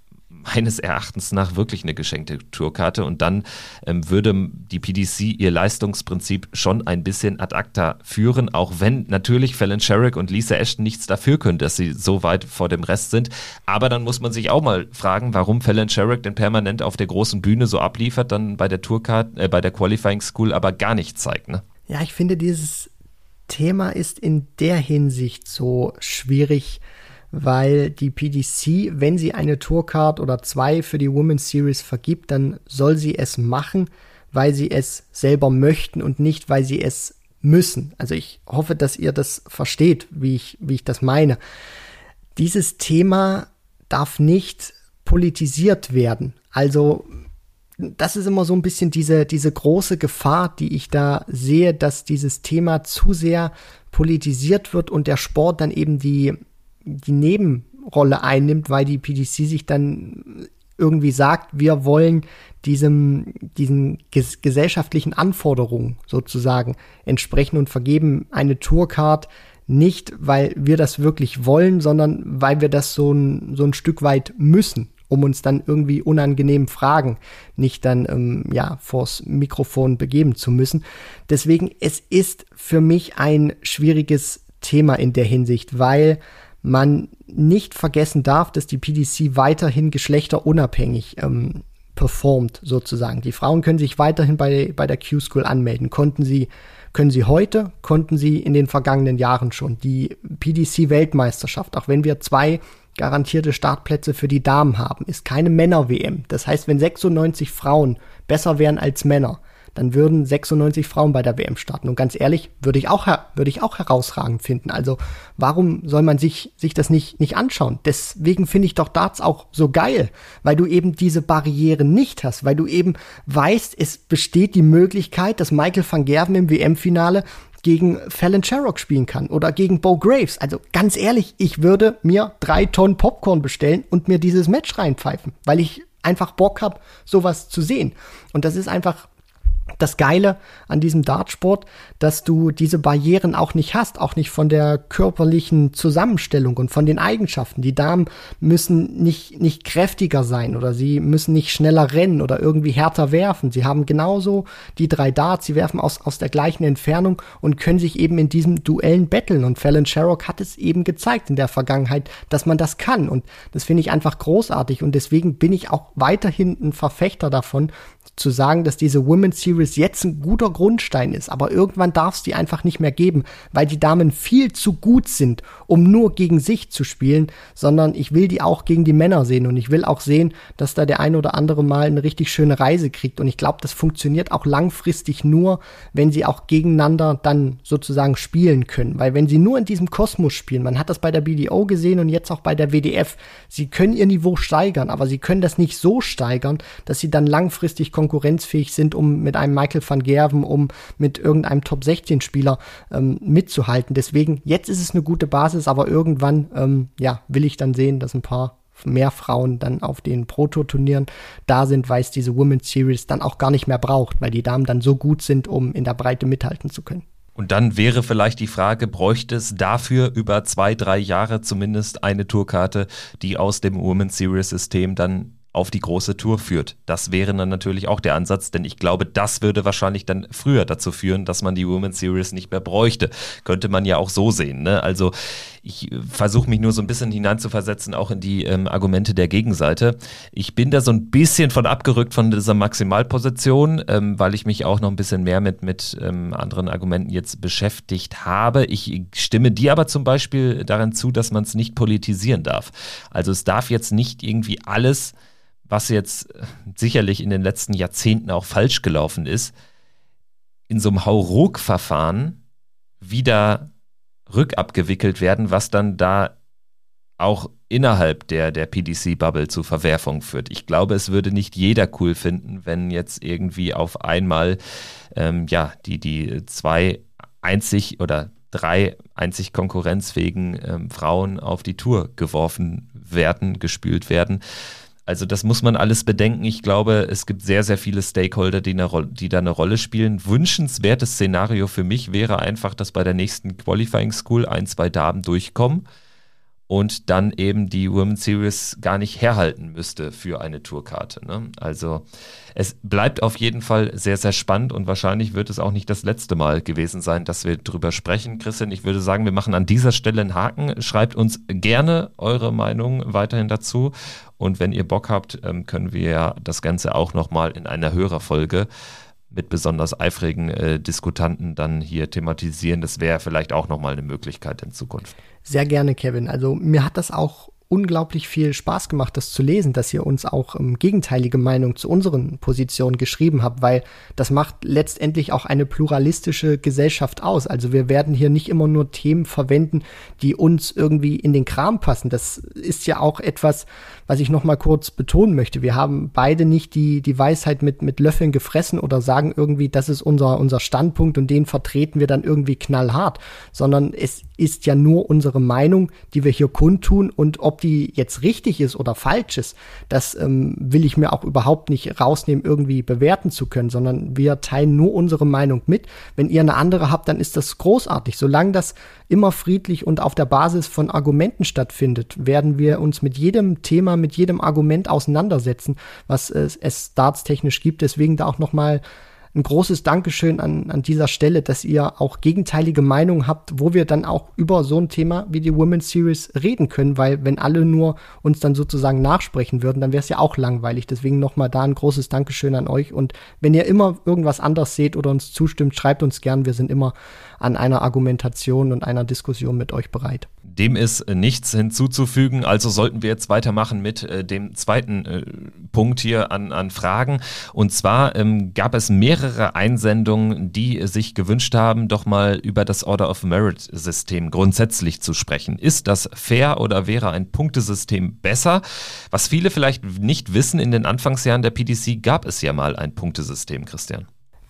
meines Erachtens nach wirklich eine geschenkte Tourkarte und dann ähm, würde die PDC ihr Leistungsprinzip schon ein bisschen ad acta führen, auch wenn natürlich Fallon Sherrick und Lisa Ashton nichts dafür können, dass sie so weit vor dem Rest sind. Aber dann muss man sich auch mal fragen, warum Fallon Sherrick denn permanent auf der großen Bühne so abliefert, dann bei der Tourcard, äh, bei der Qualifying School aber gar nichts zeigt. Ne? Ja, ich finde dieses Thema ist in der Hinsicht so schwierig, weil die PDC, wenn sie eine Tourcard oder zwei für die Women's Series vergibt, dann soll sie es machen, weil sie es selber möchten und nicht, weil sie es müssen. Also ich hoffe, dass ihr das versteht, wie ich, wie ich das meine. Dieses Thema darf nicht politisiert werden. Also das ist immer so ein bisschen diese, diese große Gefahr, die ich da sehe, dass dieses Thema zu sehr politisiert wird und der Sport dann eben die die Nebenrolle einnimmt, weil die PDC sich dann irgendwie sagt, wir wollen diesem, diesen ges gesellschaftlichen Anforderungen sozusagen entsprechen und vergeben eine Tourcard nicht, weil wir das wirklich wollen, sondern weil wir das so ein, so ein Stück weit müssen, um uns dann irgendwie unangenehmen Fragen nicht dann ähm, ja vors Mikrofon begeben zu müssen. Deswegen es ist für mich ein schwieriges Thema in der Hinsicht, weil man nicht vergessen darf, dass die PDC weiterhin geschlechterunabhängig ähm, performt, sozusagen. Die Frauen können sich weiterhin bei, bei der Q-School anmelden. Konnten sie, können sie heute, konnten sie in den vergangenen Jahren schon. Die PDC-Weltmeisterschaft, auch wenn wir zwei garantierte Startplätze für die Damen haben, ist keine Männer-WM. Das heißt, wenn 96 Frauen besser wären als Männer, dann würden 96 Frauen bei der WM starten. Und ganz ehrlich, würde ich auch, würde ich auch herausragend finden. Also warum soll man sich, sich das nicht, nicht anschauen? Deswegen finde ich doch Darts auch so geil, weil du eben diese Barrieren nicht hast, weil du eben weißt, es besteht die Möglichkeit, dass Michael van Gerven im WM-Finale gegen Fallon Sherrock spielen kann oder gegen Bo Graves. Also ganz ehrlich, ich würde mir drei Tonnen Popcorn bestellen und mir dieses Match reinpfeifen, weil ich einfach Bock habe, sowas zu sehen. Und das ist einfach das Geile an diesem Dartsport, dass du diese Barrieren auch nicht hast, auch nicht von der körperlichen Zusammenstellung und von den Eigenschaften. Die Damen müssen nicht, nicht kräftiger sein oder sie müssen nicht schneller rennen oder irgendwie härter werfen. Sie haben genauso die drei Darts, sie werfen aus, aus der gleichen Entfernung und können sich eben in diesem Duellen betteln. Und Fallon Sherrock hat es eben gezeigt in der Vergangenheit, dass man das kann. Und das finde ich einfach großartig. Und deswegen bin ich auch weiterhin ein Verfechter davon, zu sagen, dass diese Women's Series jetzt ein guter Grundstein ist, aber irgendwann darf es die einfach nicht mehr geben, weil die Damen viel zu gut sind, um nur gegen sich zu spielen, sondern ich will die auch gegen die Männer sehen und ich will auch sehen, dass da der ein oder andere mal eine richtig schöne Reise kriegt und ich glaube, das funktioniert auch langfristig nur, wenn sie auch gegeneinander dann sozusagen spielen können, weil wenn sie nur in diesem Kosmos spielen, man hat das bei der BDO gesehen und jetzt auch bei der WDF, sie können ihr Niveau steigern, aber sie können das nicht so steigern, dass sie dann langfristig konkurrenzfähig sind, um mit einem Michael van Gerven, um mit irgendeinem Top 16 Spieler ähm, mitzuhalten. Deswegen, jetzt ist es eine gute Basis, aber irgendwann, ähm, ja, will ich dann sehen, dass ein paar mehr Frauen dann auf den Proto-Turnieren da sind, weil es diese Women's Series dann auch gar nicht mehr braucht, weil die Damen dann so gut sind, um in der Breite mithalten zu können. Und dann wäre vielleicht die Frage, bräuchte es dafür über zwei, drei Jahre zumindest eine Tourkarte, die aus dem Women's Series System dann auf die große Tour führt. Das wäre dann natürlich auch der Ansatz, denn ich glaube, das würde wahrscheinlich dann früher dazu führen, dass man die Women's Series nicht mehr bräuchte. Könnte man ja auch so sehen. Ne? Also ich äh, versuche mich nur so ein bisschen hineinzuversetzen, auch in die ähm, Argumente der Gegenseite. Ich bin da so ein bisschen von abgerückt von dieser Maximalposition, ähm, weil ich mich auch noch ein bisschen mehr mit, mit ähm, anderen Argumenten jetzt beschäftigt habe. Ich stimme dir aber zum Beispiel daran zu, dass man es nicht politisieren darf. Also es darf jetzt nicht irgendwie alles was jetzt äh, sicherlich in den letzten Jahrzehnten auch falsch gelaufen ist, in so einem Hauruck-Verfahren wieder rückabgewickelt werden, was dann da auch innerhalb der, der PDC-Bubble zu Verwerfungen führt. Ich glaube, es würde nicht jeder cool finden, wenn jetzt irgendwie auf einmal ähm, ja, die, die zwei einzig oder drei einzig konkurrenzfähigen ähm, Frauen auf die Tour geworfen werden, gespült werden. Also das muss man alles bedenken. Ich glaube, es gibt sehr, sehr viele Stakeholder, die, eine, die da eine Rolle spielen. Wünschenswertes Szenario für mich wäre einfach, dass bei der nächsten Qualifying School ein, zwei Damen durchkommen und dann eben die Women's Series gar nicht herhalten müsste für eine Tourkarte. Ne? Also es bleibt auf jeden Fall sehr, sehr spannend und wahrscheinlich wird es auch nicht das letzte Mal gewesen sein, dass wir drüber sprechen. Christian, ich würde sagen, wir machen an dieser Stelle einen Haken. Schreibt uns gerne eure Meinung weiterhin dazu und wenn ihr Bock habt, ähm, können wir das Ganze auch nochmal in einer Hörerfolge mit besonders eifrigen äh, Diskutanten dann hier thematisieren. Das wäre vielleicht auch nochmal eine Möglichkeit in Zukunft. Sehr gerne, Kevin. Also mir hat das auch unglaublich viel Spaß gemacht, das zu lesen, dass ihr uns auch ähm, gegenteilige Meinung zu unseren Positionen geschrieben habt, weil das macht letztendlich auch eine pluralistische Gesellschaft aus. Also wir werden hier nicht immer nur Themen verwenden, die uns irgendwie in den Kram passen. Das ist ja auch etwas, was ich noch mal kurz betonen möchte. Wir haben beide nicht die, die Weisheit mit, mit Löffeln gefressen oder sagen irgendwie, das ist unser, unser Standpunkt und den vertreten wir dann irgendwie knallhart, sondern es ist ja nur unsere Meinung, die wir hier kundtun und ob die jetzt richtig ist oder falsch ist, das ähm, will ich mir auch überhaupt nicht rausnehmen, irgendwie bewerten zu können, sondern wir teilen nur unsere Meinung mit. Wenn ihr eine andere habt, dann ist das großartig. Solange das immer friedlich und auf der Basis von Argumenten stattfindet, werden wir uns mit jedem Thema, mit jedem Argument auseinandersetzen, was es, es startstechnisch gibt. Deswegen da auch nochmal ein großes Dankeschön an, an dieser Stelle, dass ihr auch gegenteilige Meinungen habt, wo wir dann auch über so ein Thema wie die Women's Series reden können, weil wenn alle nur uns dann sozusagen nachsprechen würden, dann wäre es ja auch langweilig. Deswegen nochmal da ein großes Dankeschön an euch. Und wenn ihr immer irgendwas anders seht oder uns zustimmt, schreibt uns gern. Wir sind immer an einer Argumentation und einer Diskussion mit euch bereit. Dem ist nichts hinzuzufügen, also sollten wir jetzt weitermachen mit äh, dem zweiten äh, Punkt hier an, an Fragen. Und zwar ähm, gab es mehrere Einsendungen, die sich gewünscht haben, doch mal über das Order of Merit-System grundsätzlich zu sprechen. Ist das fair oder wäre ein Punktesystem besser? Was viele vielleicht nicht wissen, in den Anfangsjahren der PDC gab es ja mal ein Punktesystem, Christian.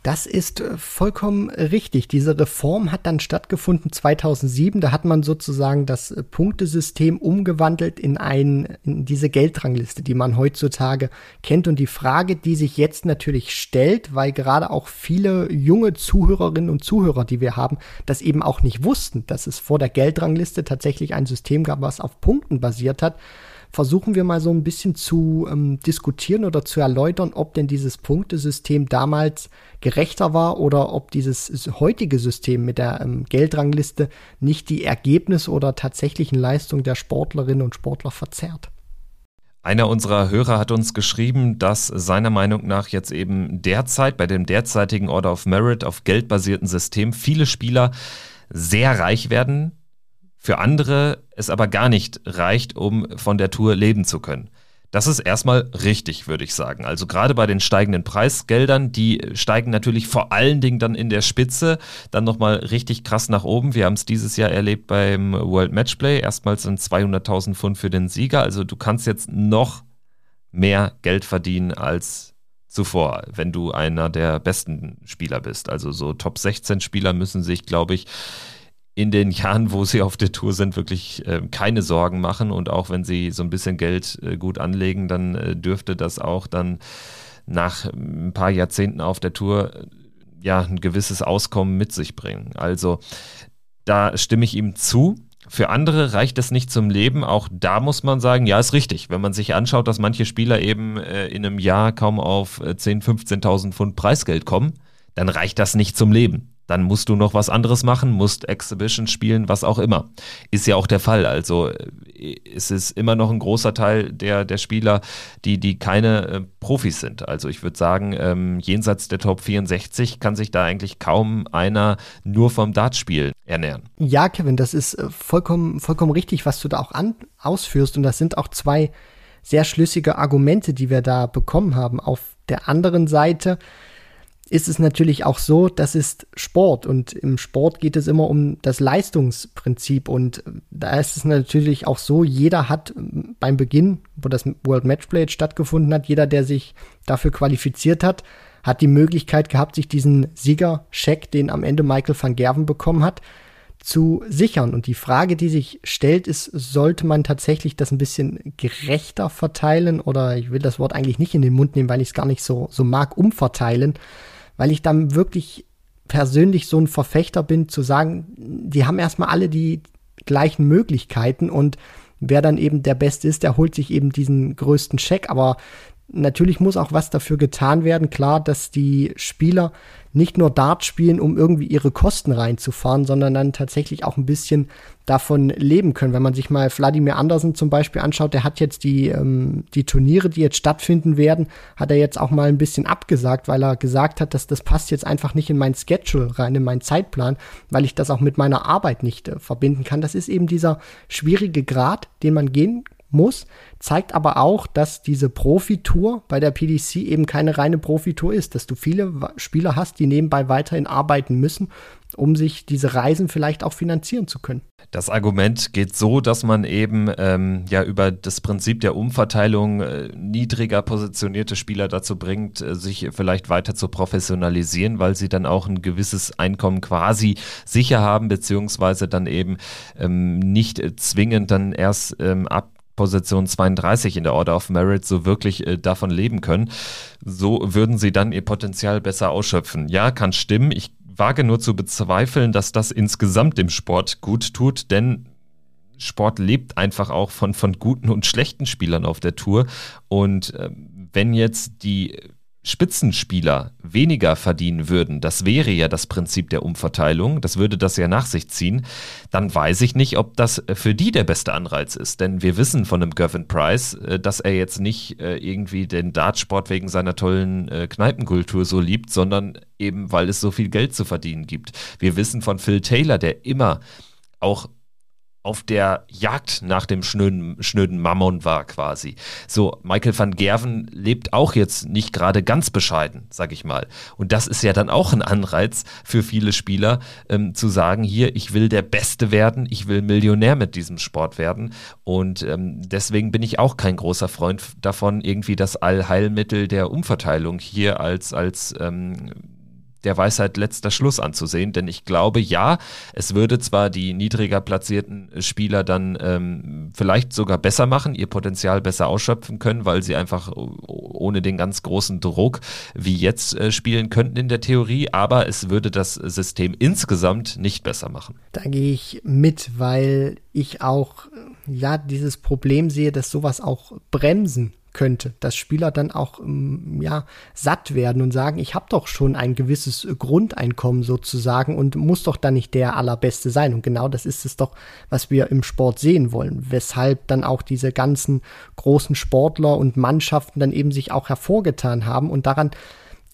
Das ist äh, vollkommen richtig. Diese Reform hat dann stattgefunden 2007. Da hat man sozusagen das äh, Punktesystem umgewandelt in, ein, in diese Geldrangliste, die man heutzutage kennt. Und die Frage, die sich jetzt natürlich stellt, weil gerade auch viele junge Zuhörerinnen und Zuhörer, die wir haben, das eben auch nicht wussten, dass es vor der Geldrangliste tatsächlich ein System gab, was auf Punkten basiert hat versuchen wir mal so ein bisschen zu ähm, diskutieren oder zu erläutern, ob denn dieses Punktesystem damals gerechter war oder ob dieses heutige System mit der ähm, Geldrangliste nicht die Ergebnisse oder tatsächlichen Leistungen der Sportlerinnen und Sportler verzerrt. Einer unserer Hörer hat uns geschrieben, dass seiner Meinung nach jetzt eben derzeit bei dem derzeitigen Order of Merit auf geldbasierten System viele Spieler sehr reich werden, für andere es aber gar nicht reicht, um von der Tour leben zu können. Das ist erstmal richtig, würde ich sagen. Also gerade bei den steigenden Preisgeldern, die steigen natürlich vor allen Dingen dann in der Spitze, dann nochmal richtig krass nach oben. Wir haben es dieses Jahr erlebt beim World Matchplay. Erstmals sind 200.000 Pfund für den Sieger. Also du kannst jetzt noch mehr Geld verdienen als zuvor, wenn du einer der besten Spieler bist. Also so Top 16 Spieler müssen sich, glaube ich, in den Jahren, wo sie auf der Tour sind, wirklich äh, keine Sorgen machen. Und auch wenn sie so ein bisschen Geld äh, gut anlegen, dann äh, dürfte das auch dann nach ein paar Jahrzehnten auf der Tour äh, ja ein gewisses Auskommen mit sich bringen. Also da stimme ich ihm zu. Für andere reicht es nicht zum Leben. Auch da muss man sagen, ja, ist richtig. Wenn man sich anschaut, dass manche Spieler eben äh, in einem Jahr kaum auf äh, 10.000, 15.000 Pfund Preisgeld kommen, dann reicht das nicht zum Leben dann musst du noch was anderes machen, musst Exhibition spielen, was auch immer. Ist ja auch der Fall. Also äh, es ist immer noch ein großer Teil der, der Spieler, die, die keine äh, Profis sind. Also ich würde sagen, ähm, jenseits der Top 64 kann sich da eigentlich kaum einer nur vom Dartspiel ernähren. Ja, Kevin, das ist äh, vollkommen, vollkommen richtig, was du da auch an, ausführst. Und das sind auch zwei sehr schlüssige Argumente, die wir da bekommen haben. Auf der anderen Seite ist es natürlich auch so, das ist Sport und im Sport geht es immer um das Leistungsprinzip und da ist es natürlich auch so, jeder hat beim Beginn, wo das World Matchplay stattgefunden hat, jeder, der sich dafür qualifiziert hat, hat die Möglichkeit gehabt, sich diesen Siegercheck, den am Ende Michael van Gerven bekommen hat, zu sichern. Und die Frage, die sich stellt, ist, sollte man tatsächlich das ein bisschen gerechter verteilen oder ich will das Wort eigentlich nicht in den Mund nehmen, weil ich es gar nicht so, so mag, umverteilen weil ich dann wirklich persönlich so ein Verfechter bin, zu sagen, die haben erstmal alle die gleichen Möglichkeiten und wer dann eben der Beste ist, der holt sich eben diesen größten Scheck. Aber natürlich muss auch was dafür getan werden. Klar, dass die Spieler nicht nur Dart spielen, um irgendwie ihre Kosten reinzufahren, sondern dann tatsächlich auch ein bisschen davon leben können. Wenn man sich mal Wladimir Andersen zum Beispiel anschaut, der hat jetzt die, ähm, die Turniere, die jetzt stattfinden werden, hat er jetzt auch mal ein bisschen abgesagt, weil er gesagt hat, dass das passt jetzt einfach nicht in mein Schedule rein, in meinen Zeitplan, weil ich das auch mit meiner Arbeit nicht äh, verbinden kann. Das ist eben dieser schwierige Grad, den man gehen muss, zeigt aber auch, dass diese Profitour bei der PDC eben keine reine Profitour ist, dass du viele Spieler hast, die nebenbei weiterhin arbeiten müssen, um sich diese Reisen vielleicht auch finanzieren zu können. Das Argument geht so, dass man eben ähm, ja über das Prinzip der Umverteilung äh, niedriger positionierte Spieler dazu bringt, äh, sich vielleicht weiter zu professionalisieren, weil sie dann auch ein gewisses Einkommen quasi sicher haben, beziehungsweise dann eben ähm, nicht äh, zwingend dann erst ähm, ab Position 32 in der Order of Merit so wirklich äh, davon leben können. So würden sie dann ihr Potenzial besser ausschöpfen. Ja, kann stimmen. Ich wage nur zu bezweifeln, dass das insgesamt dem Sport gut tut, denn Sport lebt einfach auch von, von guten und schlechten Spielern auf der Tour. Und äh, wenn jetzt die Spitzenspieler weniger verdienen würden, das wäre ja das Prinzip der Umverteilung, das würde das ja nach sich ziehen, dann weiß ich nicht, ob das für die der beste Anreiz ist. Denn wir wissen von dem Gavin Price, äh, dass er jetzt nicht äh, irgendwie den Dartsport wegen seiner tollen äh, Kneipenkultur so liebt, sondern eben weil es so viel Geld zu verdienen gibt. Wir wissen von Phil Taylor, der immer auch auf der Jagd nach dem schnöden, schnöden Mammon war quasi. So, Michael van Gerven lebt auch jetzt nicht gerade ganz bescheiden, sag ich mal. Und das ist ja dann auch ein Anreiz für viele Spieler, ähm, zu sagen, hier, ich will der Beste werden, ich will Millionär mit diesem Sport werden. Und ähm, deswegen bin ich auch kein großer Freund davon, irgendwie das Allheilmittel der Umverteilung hier als, als ähm, der Weisheit letzter Schluss anzusehen, denn ich glaube, ja, es würde zwar die niedriger platzierten Spieler dann ähm, vielleicht sogar besser machen, ihr Potenzial besser ausschöpfen können, weil sie einfach ohne den ganz großen Druck wie jetzt äh, spielen könnten in der Theorie, aber es würde das System insgesamt nicht besser machen. Da gehe ich mit, weil ich auch ja dieses Problem sehe, dass sowas auch bremsen könnte, dass Spieler dann auch ähm, ja satt werden und sagen, ich habe doch schon ein gewisses Grundeinkommen sozusagen und muss doch dann nicht der allerbeste sein. Und genau das ist es doch, was wir im Sport sehen wollen, weshalb dann auch diese ganzen großen Sportler und Mannschaften dann eben sich auch hervorgetan haben und daran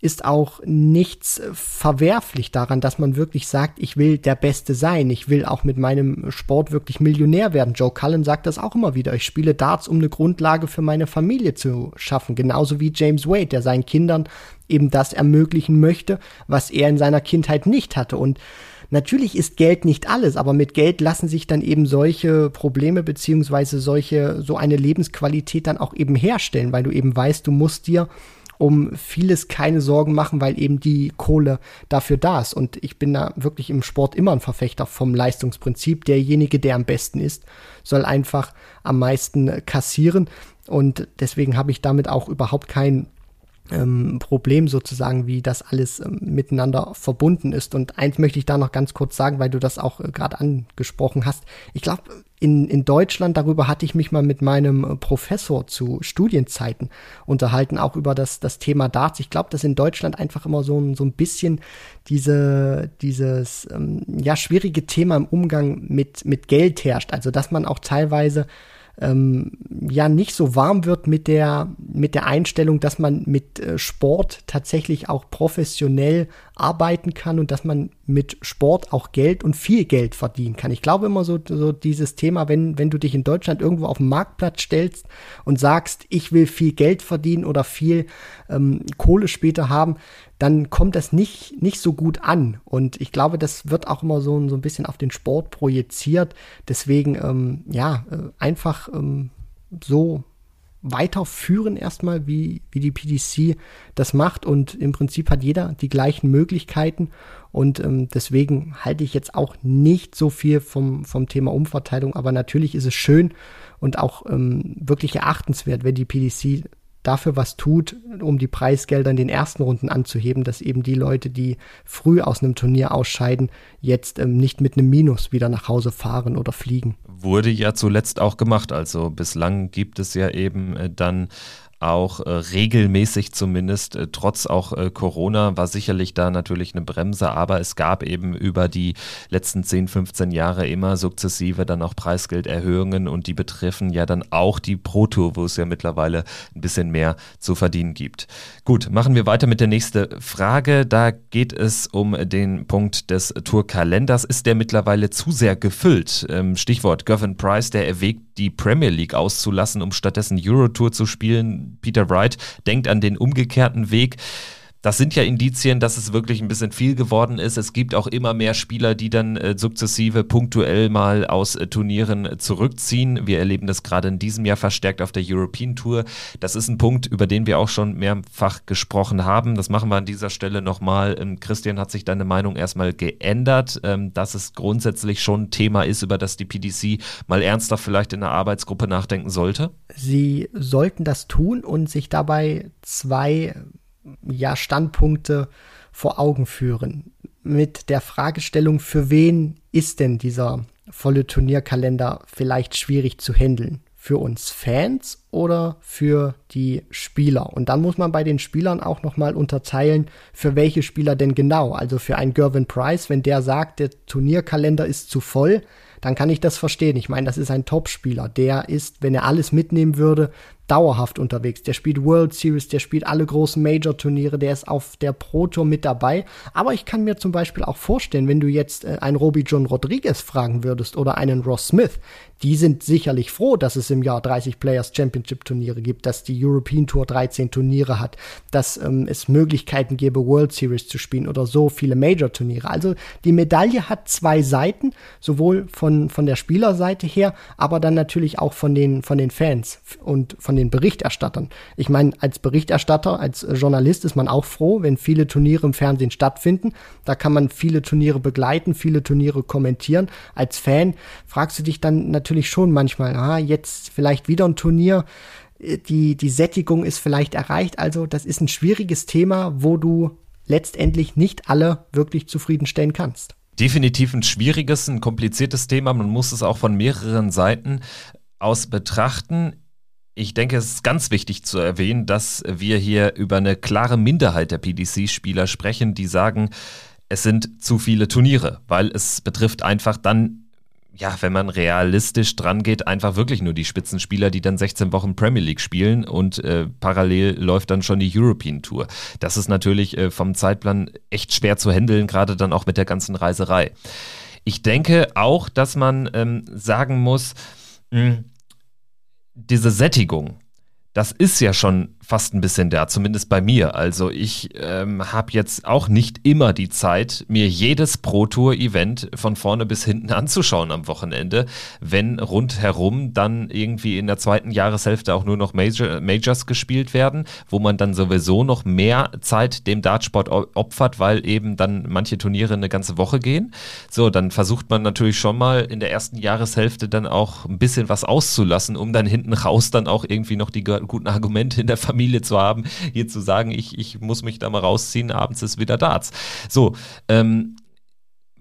ist auch nichts verwerflich daran, dass man wirklich sagt, ich will der Beste sein, ich will auch mit meinem Sport wirklich Millionär werden. Joe Cullen sagt das auch immer wieder. Ich spiele Darts, um eine Grundlage für meine Familie zu schaffen. Genauso wie James Wade, der seinen Kindern eben das ermöglichen möchte, was er in seiner Kindheit nicht hatte. Und Natürlich ist Geld nicht alles, aber mit Geld lassen sich dann eben solche Probleme beziehungsweise solche, so eine Lebensqualität dann auch eben herstellen, weil du eben weißt, du musst dir um vieles keine Sorgen machen, weil eben die Kohle dafür da ist. Und ich bin da wirklich im Sport immer ein Verfechter vom Leistungsprinzip. Derjenige, der am besten ist, soll einfach am meisten kassieren. Und deswegen habe ich damit auch überhaupt kein ähm, Problem sozusagen, wie das alles ähm, miteinander verbunden ist. Und eins möchte ich da noch ganz kurz sagen, weil du das auch äh, gerade angesprochen hast. Ich glaube, in, in Deutschland, darüber hatte ich mich mal mit meinem äh, Professor zu Studienzeiten unterhalten, auch über das, das Thema Darts. Ich glaube, dass in Deutschland einfach immer so ein, so ein bisschen diese, dieses ähm, ja, schwierige Thema im Umgang mit, mit Geld herrscht. Also, dass man auch teilweise ähm, ja nicht so warm wird mit der mit der Einstellung, dass man mit äh, Sport tatsächlich auch professionell arbeiten kann und dass man mit Sport auch Geld und viel Geld verdienen kann. Ich glaube immer so, so dieses Thema, wenn, wenn du dich in Deutschland irgendwo auf den Marktplatz stellst und sagst, ich will viel Geld verdienen oder viel ähm, Kohle später haben, dann kommt das nicht, nicht so gut an. Und ich glaube, das wird auch immer so, so ein bisschen auf den Sport projiziert. Deswegen, ähm, ja, äh, einfach ähm, so weiterführen erstmal, wie, wie die PDC das macht. Und im Prinzip hat jeder die gleichen Möglichkeiten. Und ähm, deswegen halte ich jetzt auch nicht so viel vom, vom Thema Umverteilung. Aber natürlich ist es schön und auch ähm, wirklich erachtenswert, wenn die PDC dafür was tut, um die Preisgelder in den ersten Runden anzuheben, dass eben die Leute, die früh aus einem Turnier ausscheiden, jetzt ähm, nicht mit einem Minus wieder nach Hause fahren oder fliegen. Wurde ja zuletzt auch gemacht. Also bislang gibt es ja eben äh, dann auch äh, regelmäßig zumindest, äh, trotz auch äh, Corona, war sicherlich da natürlich eine Bremse, aber es gab eben über die letzten 10, 15 Jahre immer sukzessive dann auch Preisgelderhöhungen und die betreffen ja dann auch die Pro Tour, wo es ja mittlerweile ein bisschen mehr zu verdienen gibt. Gut, machen wir weiter mit der nächsten Frage. Da geht es um den Punkt des Tourkalenders. Ist der mittlerweile zu sehr gefüllt? Ähm, Stichwort Gavin Price, der erwägt, die Premier League auszulassen, um stattdessen Eurotour zu spielen. Peter Wright denkt an den umgekehrten Weg. Das sind ja Indizien, dass es wirklich ein bisschen viel geworden ist. Es gibt auch immer mehr Spieler, die dann äh, sukzessive punktuell mal aus äh, Turnieren zurückziehen. Wir erleben das gerade in diesem Jahr verstärkt auf der European Tour. Das ist ein Punkt, über den wir auch schon mehrfach gesprochen haben. Das machen wir an dieser Stelle nochmal. Ähm, Christian, hat sich deine Meinung erstmal geändert, ähm, dass es grundsätzlich schon ein Thema ist, über das die PDC mal ernster vielleicht in der Arbeitsgruppe nachdenken sollte? Sie sollten das tun und sich dabei zwei ja, Standpunkte vor Augen führen. Mit der Fragestellung, für wen ist denn dieser volle Turnierkalender vielleicht schwierig zu handeln? Für uns Fans oder für die Spieler? Und dann muss man bei den Spielern auch nochmal unterteilen, für welche Spieler denn genau. Also für einen Gervin Price, wenn der sagt, der Turnierkalender ist zu voll, dann kann ich das verstehen. Ich meine, das ist ein Topspieler. Der ist, wenn er alles mitnehmen würde, dauerhaft unterwegs. Der spielt World Series, der spielt alle großen Major-Turniere, der ist auf der Pro Tour mit dabei. Aber ich kann mir zum Beispiel auch vorstellen, wenn du jetzt äh, einen Roby John Rodriguez fragen würdest oder einen Ross Smith, die sind sicherlich froh, dass es im Jahr 30 Players Championship Turniere gibt, dass die European Tour 13 Turniere hat, dass ähm, es Möglichkeiten gäbe, World Series zu spielen oder so viele Major Turniere. Also die Medaille hat zwei Seiten, sowohl von, von der Spielerseite her, aber dann natürlich auch von den, von den Fans und von den Berichterstattern. Ich meine, als Berichterstatter, als Journalist ist man auch froh, wenn viele Turniere im Fernsehen stattfinden. Da kann man viele Turniere begleiten, viele Turniere kommentieren. Als Fan fragst du dich dann natürlich, natürlich schon manchmal, ah, jetzt vielleicht wieder ein Turnier, äh, die, die Sättigung ist vielleicht erreicht. Also das ist ein schwieriges Thema, wo du letztendlich nicht alle wirklich zufriedenstellen kannst. Definitiv ein schwieriges, ein kompliziertes Thema. Man muss es auch von mehreren Seiten aus betrachten. Ich denke, es ist ganz wichtig zu erwähnen, dass wir hier über eine klare Minderheit der PDC-Spieler sprechen, die sagen, es sind zu viele Turniere, weil es betrifft einfach dann ja, wenn man realistisch dran geht, einfach wirklich nur die Spitzenspieler, die dann 16 Wochen Premier League spielen und äh, parallel läuft dann schon die European Tour. Das ist natürlich äh, vom Zeitplan echt schwer zu handeln, gerade dann auch mit der ganzen Reiserei. Ich denke auch, dass man ähm, sagen muss, mh, hm, diese Sättigung, das ist ja schon fast ein bisschen da, zumindest bei mir. Also ich ähm, habe jetzt auch nicht immer die Zeit, mir jedes Pro Tour Event von vorne bis hinten anzuschauen am Wochenende, wenn rundherum dann irgendwie in der zweiten Jahreshälfte auch nur noch Major, Majors gespielt werden, wo man dann sowieso noch mehr Zeit dem Dartsport opfert, weil eben dann manche Turniere eine ganze Woche gehen. So, dann versucht man natürlich schon mal in der ersten Jahreshälfte dann auch ein bisschen was auszulassen, um dann hinten raus dann auch irgendwie noch die guten Argumente in der Familie zu haben, hier zu sagen, ich, ich muss mich da mal rausziehen, abends ist wieder Darts. So, ähm,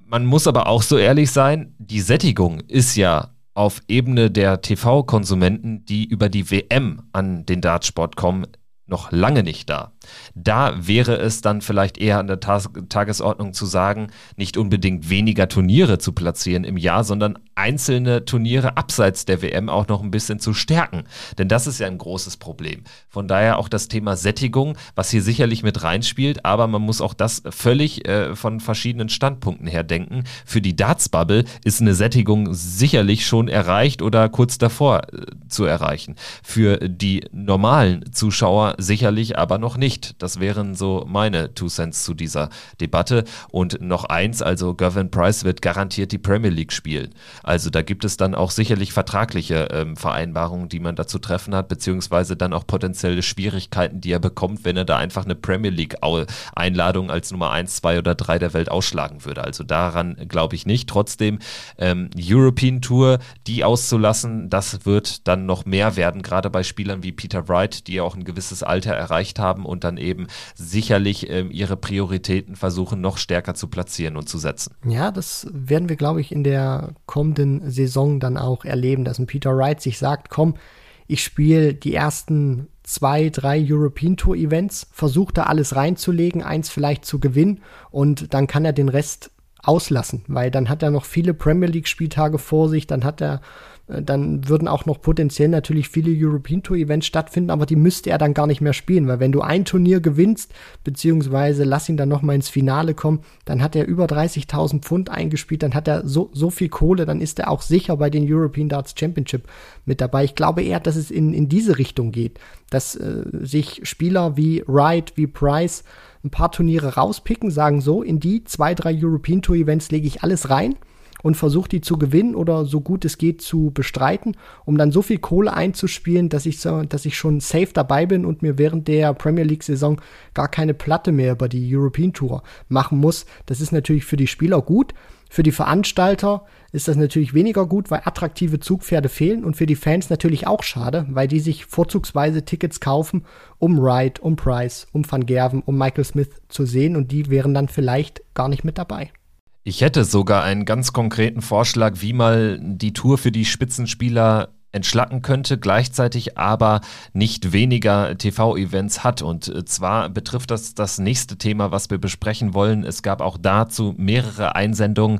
man muss aber auch so ehrlich sein, die Sättigung ist ja auf Ebene der TV-Konsumenten, die über die WM an den Dartsport kommen, noch lange nicht da. Da wäre es dann vielleicht eher an der Tas Tagesordnung zu sagen, nicht unbedingt weniger Turniere zu platzieren im Jahr, sondern einzelne Turniere abseits der WM auch noch ein bisschen zu stärken. Denn das ist ja ein großes Problem. Von daher auch das Thema Sättigung, was hier sicherlich mit reinspielt, aber man muss auch das völlig äh, von verschiedenen Standpunkten her denken. Für die Darts-Bubble ist eine Sättigung sicherlich schon erreicht oder kurz davor äh, zu erreichen. Für die normalen Zuschauer sicherlich aber noch nicht. Das wären so meine Two Cents zu dieser Debatte. Und noch eins, also Gavin Price wird garantiert die Premier League spielen. Also da gibt es dann auch sicherlich vertragliche ähm, Vereinbarungen, die man dazu treffen hat, beziehungsweise dann auch potenzielle Schwierigkeiten, die er bekommt, wenn er da einfach eine Premier League Einladung als Nummer 1, 2 oder 3 der Welt ausschlagen würde. Also daran glaube ich nicht. Trotzdem ähm, European Tour, die auszulassen, das wird dann noch mehr werden, gerade bei Spielern wie Peter Wright, die ja auch ein gewisses Alter erreicht haben und dann eben sicherlich ähm, ihre Prioritäten versuchen, noch stärker zu platzieren und zu setzen. Ja, das werden wir, glaube ich, in der kommenden Saison dann auch erleben, dass ein Peter Wright sich sagt, komm, ich spiele die ersten zwei, drei European Tour Events, versuche da alles reinzulegen, eins vielleicht zu gewinnen und dann kann er den Rest auslassen, weil dann hat er noch viele Premier League Spieltage vor sich, dann hat er dann würden auch noch potenziell natürlich viele European Tour Events stattfinden, aber die müsste er dann gar nicht mehr spielen, weil wenn du ein Turnier gewinnst, beziehungsweise lass ihn dann nochmal ins Finale kommen, dann hat er über 30.000 Pfund eingespielt, dann hat er so, so viel Kohle, dann ist er auch sicher bei den European Darts Championship mit dabei. Ich glaube eher, dass es in, in diese Richtung geht, dass äh, sich Spieler wie Wright, wie Price ein paar Turniere rauspicken, sagen so, in die zwei, drei European Tour Events lege ich alles rein und versuche die zu gewinnen oder so gut es geht zu bestreiten, um dann so viel Kohle einzuspielen, dass ich, dass ich schon safe dabei bin und mir während der Premier League-Saison gar keine Platte mehr über die European Tour machen muss. Das ist natürlich für die Spieler gut. Für die Veranstalter ist das natürlich weniger gut, weil attraktive Zugpferde fehlen und für die Fans natürlich auch schade, weil die sich vorzugsweise Tickets kaufen, um Wright, um Price, um Van Gerven, um Michael Smith zu sehen und die wären dann vielleicht gar nicht mit dabei. Ich hätte sogar einen ganz konkreten Vorschlag, wie mal die Tour für die Spitzenspieler entschlacken könnte, gleichzeitig aber nicht weniger TV-Events hat. Und äh, zwar betrifft das das nächste Thema, was wir besprechen wollen. Es gab auch dazu mehrere Einsendungen,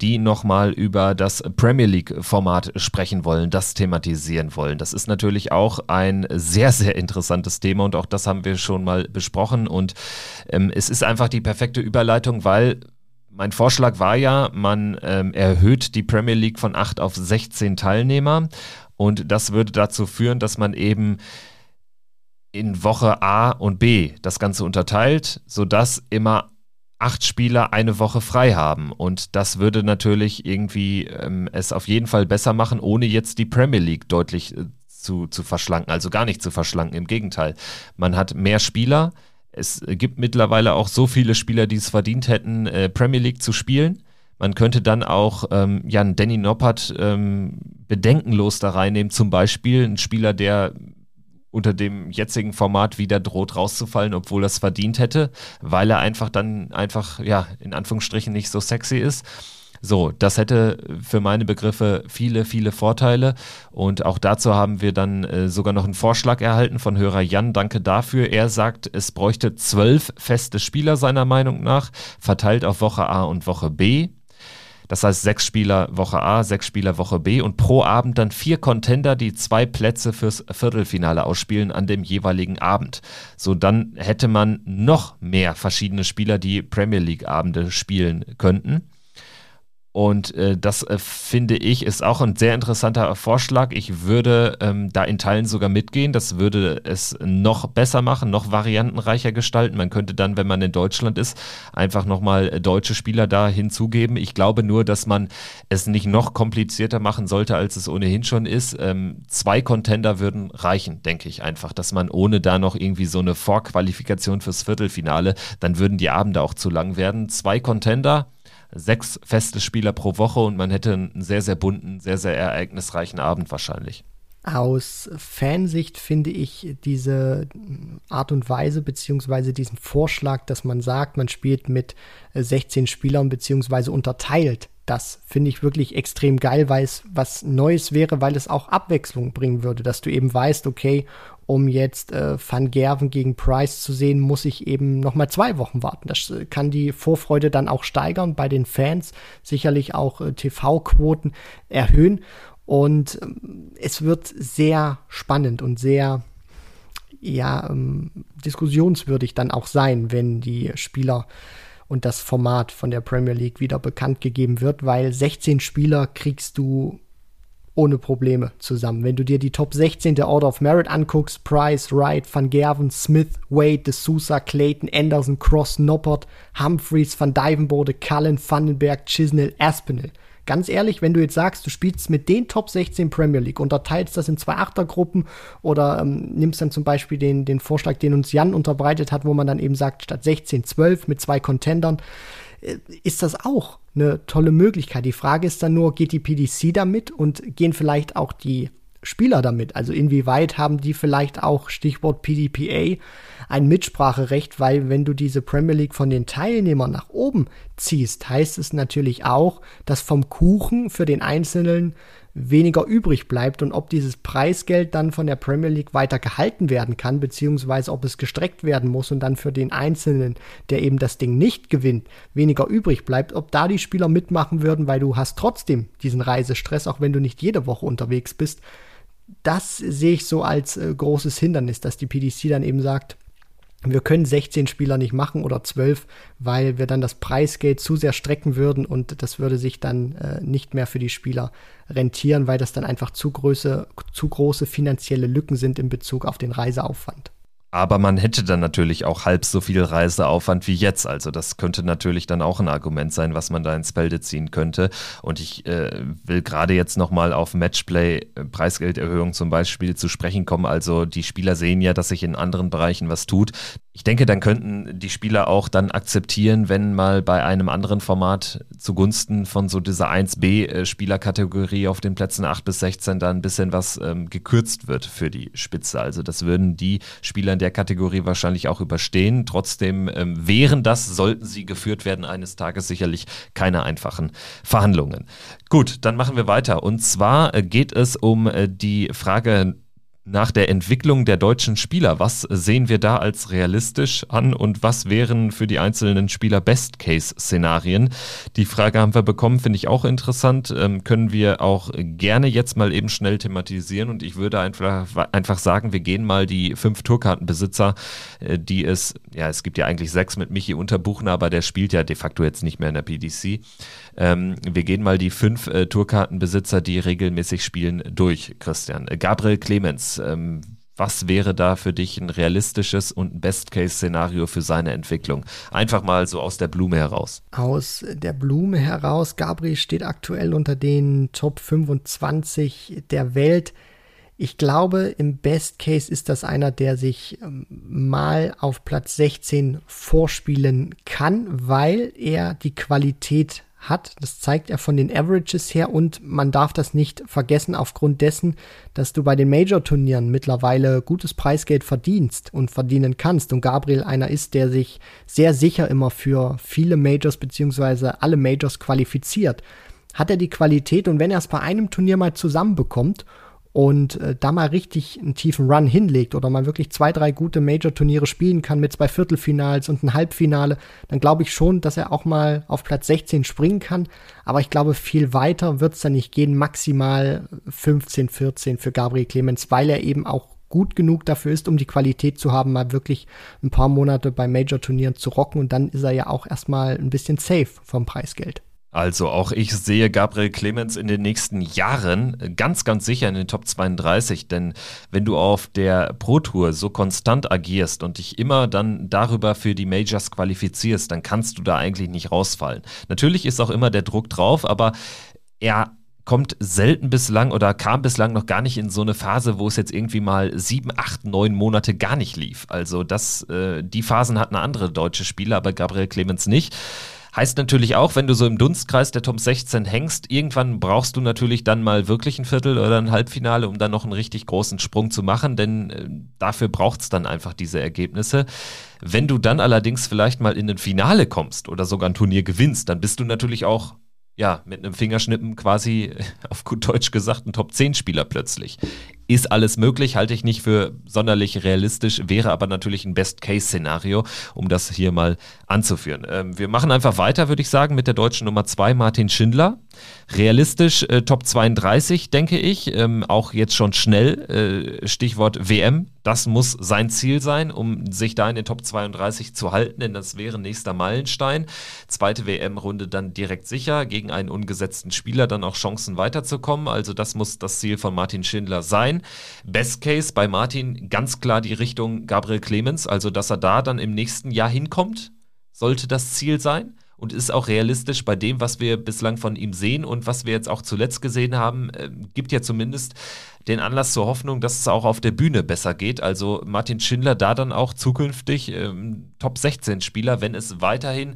die nochmal über das Premier League-Format sprechen wollen, das thematisieren wollen. Das ist natürlich auch ein sehr, sehr interessantes Thema und auch das haben wir schon mal besprochen. Und ähm, es ist einfach die perfekte Überleitung, weil mein Vorschlag war ja, man ähm, erhöht die Premier League von 8 auf 16 Teilnehmer und das würde dazu führen, dass man eben in Woche A und B das Ganze unterteilt, sodass immer acht Spieler eine Woche frei haben. Und das würde natürlich irgendwie ähm, es auf jeden Fall besser machen, ohne jetzt die Premier League deutlich äh, zu, zu verschlanken, also gar nicht zu verschlanken. Im Gegenteil, man hat mehr Spieler, es gibt mittlerweile auch so viele Spieler, die es verdient hätten, äh, Premier League zu spielen. Man könnte dann auch ähm, ja, Danny Noppert ähm, bedenkenlos da reinnehmen, zum Beispiel ein Spieler, der unter dem jetzigen Format wieder droht rauszufallen, obwohl es verdient hätte, weil er einfach dann einfach, ja, in Anführungsstrichen nicht so sexy ist. So, das hätte für meine Begriffe viele, viele Vorteile. Und auch dazu haben wir dann äh, sogar noch einen Vorschlag erhalten von Hörer Jan. Danke dafür. Er sagt, es bräuchte zwölf feste Spieler seiner Meinung nach, verteilt auf Woche A und Woche B. Das heißt sechs Spieler Woche A, sechs Spieler Woche B und pro Abend dann vier Contender, die zwei Plätze fürs Viertelfinale ausspielen an dem jeweiligen Abend. So dann hätte man noch mehr verschiedene Spieler, die Premier League Abende spielen könnten. Und äh, das äh, finde ich ist auch ein sehr interessanter Vorschlag. Ich würde ähm, da in Teilen sogar mitgehen. Das würde es noch besser machen, noch variantenreicher gestalten. Man könnte dann, wenn man in Deutschland ist, einfach nochmal äh, deutsche Spieler da hinzugeben. Ich glaube nur, dass man es nicht noch komplizierter machen sollte, als es ohnehin schon ist. Ähm, zwei Contender würden reichen, denke ich einfach, dass man ohne da noch irgendwie so eine Vorqualifikation fürs Viertelfinale, dann würden die Abende auch zu lang werden. Zwei Contender sechs feste Spieler pro Woche und man hätte einen sehr, sehr bunten, sehr, sehr ereignisreichen Abend wahrscheinlich. Aus Fansicht finde ich diese Art und Weise beziehungsweise diesen Vorschlag, dass man sagt, man spielt mit 16 Spielern beziehungsweise unterteilt. Das finde ich wirklich extrem geil, weil es was Neues wäre, weil es auch Abwechslung bringen würde, dass du eben weißt, okay, um jetzt äh, Van Gerven gegen Price zu sehen, muss ich eben noch mal zwei Wochen warten. Das äh, kann die Vorfreude dann auch steigern bei den Fans, sicherlich auch äh, TV-Quoten erhöhen. Und ähm, es wird sehr spannend und sehr ja, ähm, diskussionswürdig dann auch sein, wenn die Spieler und das Format von der Premier League wieder bekannt gegeben wird, weil 16 Spieler kriegst du ohne Probleme zusammen. Wenn du dir die Top 16 der Order of Merit anguckst, Price, Wright, Van Gerven, Smith, Wade, De Sousa, Clayton, Anderson, Cross, Noppert, Humphreys, Van Dyvenbode, Cullen, Vandenberg, Chisnell, Aspinall. Ganz ehrlich, wenn du jetzt sagst, du spielst mit den Top 16 Premier League, unterteilst das in zwei Achtergruppen oder ähm, nimmst dann zum Beispiel den, den Vorschlag, den uns Jan unterbreitet hat, wo man dann eben sagt, statt 16, 12 mit zwei Contendern, äh, ist das auch eine tolle Möglichkeit. Die Frage ist dann nur, geht die PDC damit und gehen vielleicht auch die Spieler damit? Also inwieweit haben die vielleicht auch, Stichwort PDPA, ein Mitspracherecht, weil wenn du diese Premier League von den Teilnehmern nach oben ziehst, heißt es natürlich auch, dass vom Kuchen für den Einzelnen weniger übrig bleibt und ob dieses Preisgeld dann von der Premier League weiter gehalten werden kann, beziehungsweise ob es gestreckt werden muss und dann für den Einzelnen, der eben das Ding nicht gewinnt, weniger übrig bleibt, ob da die Spieler mitmachen würden, weil du hast trotzdem diesen Reisestress, auch wenn du nicht jede Woche unterwegs bist. Das sehe ich so als äh, großes Hindernis, dass die PDC dann eben sagt, wir können 16 Spieler nicht machen oder 12, weil wir dann das Preisgeld zu sehr strecken würden und das würde sich dann äh, nicht mehr für die Spieler rentieren, weil das dann einfach zu, große, zu große finanzielle Lücken sind in Bezug auf den Reiseaufwand. Aber man hätte dann natürlich auch halb so viel Reiseaufwand wie jetzt. Also das könnte natürlich dann auch ein Argument sein, was man da ins Felde ziehen könnte. Und ich äh, will gerade jetzt nochmal auf Matchplay, äh, Preisgelderhöhung zum Beispiel zu sprechen kommen. Also die Spieler sehen ja, dass sich in anderen Bereichen was tut. Ich denke, dann könnten die Spieler auch dann akzeptieren, wenn mal bei einem anderen Format zugunsten von so dieser 1B-Spielerkategorie äh, auf den Plätzen 8 bis 16 dann ein bisschen was ähm, gekürzt wird für die Spitze. Also das würden die Spieler in der Kategorie wahrscheinlich auch überstehen. Trotzdem ähm, wären das, sollten sie geführt werden, eines Tages sicherlich keine einfachen Verhandlungen. Gut, dann machen wir weiter. Und zwar äh, geht es um äh, die Frage nach der Entwicklung der deutschen Spieler. Was sehen wir da als realistisch an und was wären für die einzelnen Spieler Best-Case-Szenarien? Die Frage haben wir bekommen, finde ich auch interessant. Ähm, können wir auch gerne jetzt mal eben schnell thematisieren und ich würde einfach, einfach sagen, wir gehen mal die fünf Tourkartenbesitzer, äh, die es, ja, es gibt ja eigentlich sechs mit Michi Unterbuchner, aber der spielt ja de facto jetzt nicht mehr in der PDC. Ähm, wir gehen mal die fünf äh, Tourkartenbesitzer, die regelmäßig spielen, durch, Christian. Gabriel Clemens, ähm, was wäre da für dich ein realistisches und ein Best-Case-Szenario für seine Entwicklung? Einfach mal so aus der Blume heraus. Aus der Blume heraus. Gabriel steht aktuell unter den Top 25 der Welt. Ich glaube, im Best Case ist das einer, der sich ähm, mal auf Platz 16 vorspielen kann, weil er die Qualität hat. Das zeigt er von den Averages her und man darf das nicht vergessen aufgrund dessen, dass du bei den Major-Turnieren mittlerweile gutes Preisgeld verdienst und verdienen kannst und Gabriel einer ist, der sich sehr sicher immer für viele Majors beziehungsweise alle Majors qualifiziert. Hat er die Qualität und wenn er es bei einem Turnier mal zusammenbekommt und äh, da mal richtig einen tiefen Run hinlegt oder man wirklich zwei, drei gute Major-Turniere spielen kann mit zwei Viertelfinals und ein Halbfinale, dann glaube ich schon, dass er auch mal auf Platz 16 springen kann. Aber ich glaube, viel weiter wird es dann nicht gehen. Maximal 15, 14 für Gabriel Clemens, weil er eben auch gut genug dafür ist, um die Qualität zu haben, mal wirklich ein paar Monate bei Major-Turnieren zu rocken. Und dann ist er ja auch erstmal ein bisschen safe vom Preisgeld. Also auch ich sehe Gabriel Clemens in den nächsten Jahren ganz, ganz sicher in den Top 32, denn wenn du auf der Pro Tour so konstant agierst und dich immer dann darüber für die Majors qualifizierst, dann kannst du da eigentlich nicht rausfallen. Natürlich ist auch immer der Druck drauf, aber er kommt selten bislang oder kam bislang noch gar nicht in so eine Phase, wo es jetzt irgendwie mal sieben, acht, neun Monate gar nicht lief. Also das, äh, die Phasen hatten andere deutsche Spieler, aber Gabriel Clemens nicht. Heißt natürlich auch, wenn du so im Dunstkreis der Top 16 hängst, irgendwann brauchst du natürlich dann mal wirklich ein Viertel oder ein Halbfinale, um dann noch einen richtig großen Sprung zu machen, denn äh, dafür braucht es dann einfach diese Ergebnisse. Wenn du dann allerdings vielleicht mal in ein Finale kommst oder sogar ein Turnier gewinnst, dann bist du natürlich auch ja, mit einem Fingerschnippen quasi auf gut Deutsch gesagt ein Top-10-Spieler plötzlich. Ist alles möglich, halte ich nicht für sonderlich realistisch, wäre aber natürlich ein Best-Case-Szenario, um das hier mal anzuführen. Ähm, wir machen einfach weiter, würde ich sagen, mit der deutschen Nummer 2, Martin Schindler. Realistisch äh, Top 32, denke ich. Ähm, auch jetzt schon schnell. Äh, Stichwort WM. Das muss sein Ziel sein, um sich da in den Top 32 zu halten, denn das wäre nächster Meilenstein. Zweite WM-Runde dann direkt sicher, gegen einen ungesetzten Spieler dann auch Chancen weiterzukommen. Also das muss das Ziel von Martin Schindler sein. Best Case bei Martin ganz klar die Richtung Gabriel Clemens, also dass er da dann im nächsten Jahr hinkommt, sollte das Ziel sein und ist auch realistisch bei dem, was wir bislang von ihm sehen und was wir jetzt auch zuletzt gesehen haben, äh, gibt ja zumindest den Anlass zur Hoffnung, dass es auch auf der Bühne besser geht. Also Martin Schindler da dann auch zukünftig ähm, Top 16 Spieler, wenn es weiterhin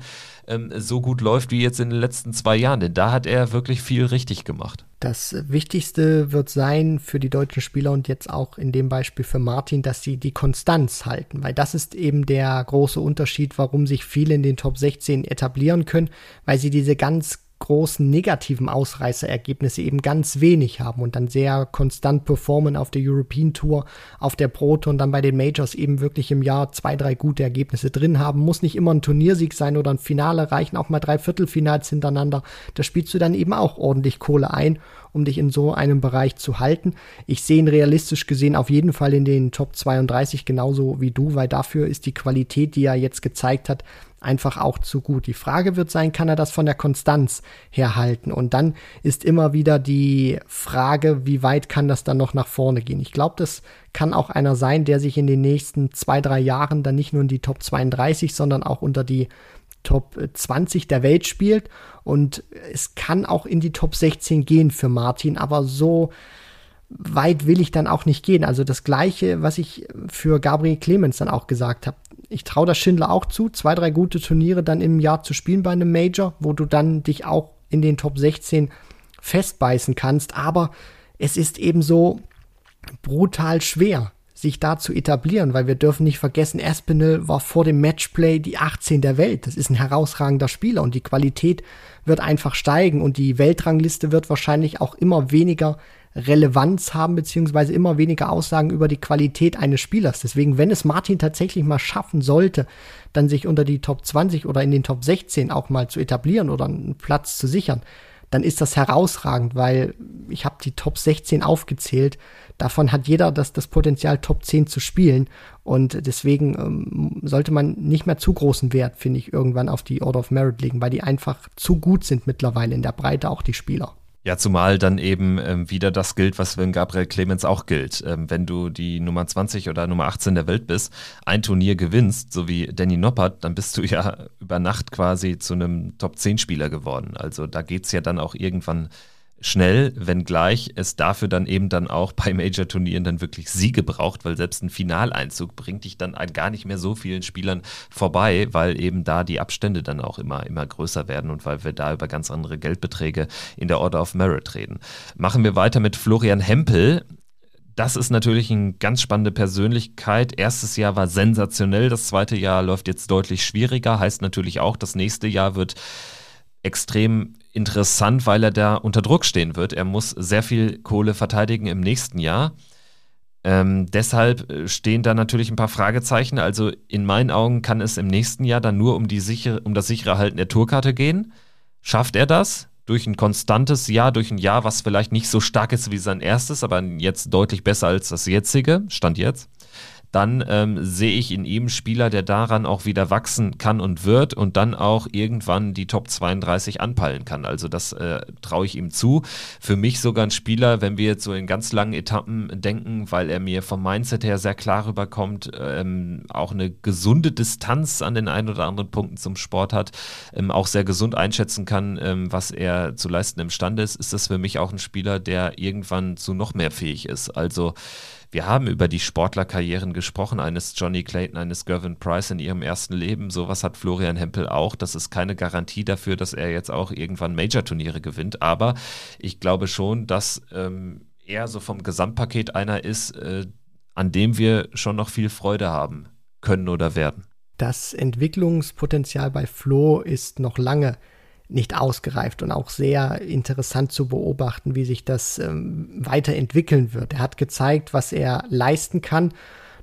ähm, so gut läuft wie jetzt in den letzten zwei Jahren. Denn da hat er wirklich viel richtig gemacht. Das Wichtigste wird sein für die deutschen Spieler und jetzt auch in dem Beispiel für Martin, dass sie die Konstanz halten, weil das ist eben der große Unterschied, warum sich viele in den Top 16 etablieren können, weil sie diese ganz großen negativen Ausreißerergebnisse eben ganz wenig haben und dann sehr konstant performen auf der European Tour, auf der Pro Tour und dann bei den Majors eben wirklich im Jahr zwei, drei gute Ergebnisse drin haben. Muss nicht immer ein Turniersieg sein oder ein Finale, reichen auch mal drei Viertelfinals hintereinander. Da spielst du dann eben auch ordentlich Kohle ein, um dich in so einem Bereich zu halten. Ich sehe ihn realistisch gesehen auf jeden Fall in den Top 32 genauso wie du, weil dafür ist die Qualität, die er jetzt gezeigt hat, einfach auch zu gut. Die Frage wird sein, kann er das von der Konstanz herhalten? Und dann ist immer wieder die Frage, wie weit kann das dann noch nach vorne gehen? Ich glaube, das kann auch einer sein, der sich in den nächsten zwei, drei Jahren dann nicht nur in die Top 32, sondern auch unter die Top 20 der Welt spielt. Und es kann auch in die Top 16 gehen für Martin, aber so weit will ich dann auch nicht gehen. Also das gleiche, was ich für Gabriel Clemens dann auch gesagt habe ich traue das Schindler auch zu, zwei, drei gute Turniere dann im Jahr zu spielen bei einem Major, wo du dann dich auch in den Top 16 festbeißen kannst. Aber es ist eben so brutal schwer, sich da zu etablieren, weil wir dürfen nicht vergessen, Espinel war vor dem Matchplay die 18 der Welt. Das ist ein herausragender Spieler und die Qualität wird einfach steigen und die Weltrangliste wird wahrscheinlich auch immer weniger Relevanz haben, beziehungsweise immer weniger Aussagen über die Qualität eines Spielers. Deswegen, wenn es Martin tatsächlich mal schaffen sollte, dann sich unter die Top 20 oder in den Top 16 auch mal zu etablieren oder einen Platz zu sichern, dann ist das herausragend, weil ich habe die Top 16 aufgezählt. Davon hat jeder das, das Potenzial, Top 10 zu spielen. Und deswegen ähm, sollte man nicht mehr zu großen Wert, finde ich, irgendwann auf die Order of Merit legen, weil die einfach zu gut sind mittlerweile in der Breite, auch die Spieler. Ja, zumal dann eben ähm, wieder das gilt, was für Gabriel Clemens auch gilt. Ähm, wenn du die Nummer 20 oder Nummer 18 der Welt bist, ein Turnier gewinnst, so wie Danny Noppert, dann bist du ja über Nacht quasi zu einem Top-10-Spieler geworden. Also da geht's ja dann auch irgendwann schnell, wenngleich es dafür dann eben dann auch bei Major-Turnieren dann wirklich Siege braucht, weil selbst ein Finaleinzug bringt dich dann an gar nicht mehr so vielen Spielern vorbei, weil eben da die Abstände dann auch immer, immer größer werden und weil wir da über ganz andere Geldbeträge in der Order of Merit reden. Machen wir weiter mit Florian Hempel. Das ist natürlich eine ganz spannende Persönlichkeit. Erstes Jahr war sensationell, das zweite Jahr läuft jetzt deutlich schwieriger, heißt natürlich auch, das nächste Jahr wird extrem interessant, weil er da unter Druck stehen wird. Er muss sehr viel Kohle verteidigen im nächsten Jahr. Ähm, deshalb äh, stehen da natürlich ein paar Fragezeichen. Also in meinen Augen kann es im nächsten Jahr dann nur um, die sichere, um das sichere Halten der Tourkarte gehen. Schafft er das? Durch ein konstantes Jahr, durch ein Jahr, was vielleicht nicht so stark ist wie sein erstes, aber jetzt deutlich besser als das jetzige, Stand jetzt dann ähm, sehe ich in ihm Spieler, der daran auch wieder wachsen kann und wird und dann auch irgendwann die Top 32 anpeilen kann. Also das äh, traue ich ihm zu. Für mich sogar ein Spieler, wenn wir jetzt so in ganz langen Etappen denken, weil er mir vom Mindset her sehr klar rüberkommt, ähm, auch eine gesunde Distanz an den ein oder anderen Punkten zum Sport hat, ähm, auch sehr gesund einschätzen kann, ähm, was er zu leisten imstande ist, ist das für mich auch ein Spieler, der irgendwann zu noch mehr fähig ist. Also wir haben über die Sportlerkarrieren gesprochen, eines Johnny Clayton, eines Gervin Price in ihrem ersten Leben. Sowas hat Florian Hempel auch. Das ist keine Garantie dafür, dass er jetzt auch irgendwann Major-Turniere gewinnt. Aber ich glaube schon, dass ähm, er so vom Gesamtpaket einer ist, äh, an dem wir schon noch viel Freude haben können oder werden. Das Entwicklungspotenzial bei Flo ist noch lange nicht ausgereift und auch sehr interessant zu beobachten, wie sich das ähm, weiterentwickeln wird. Er hat gezeigt, was er leisten kann.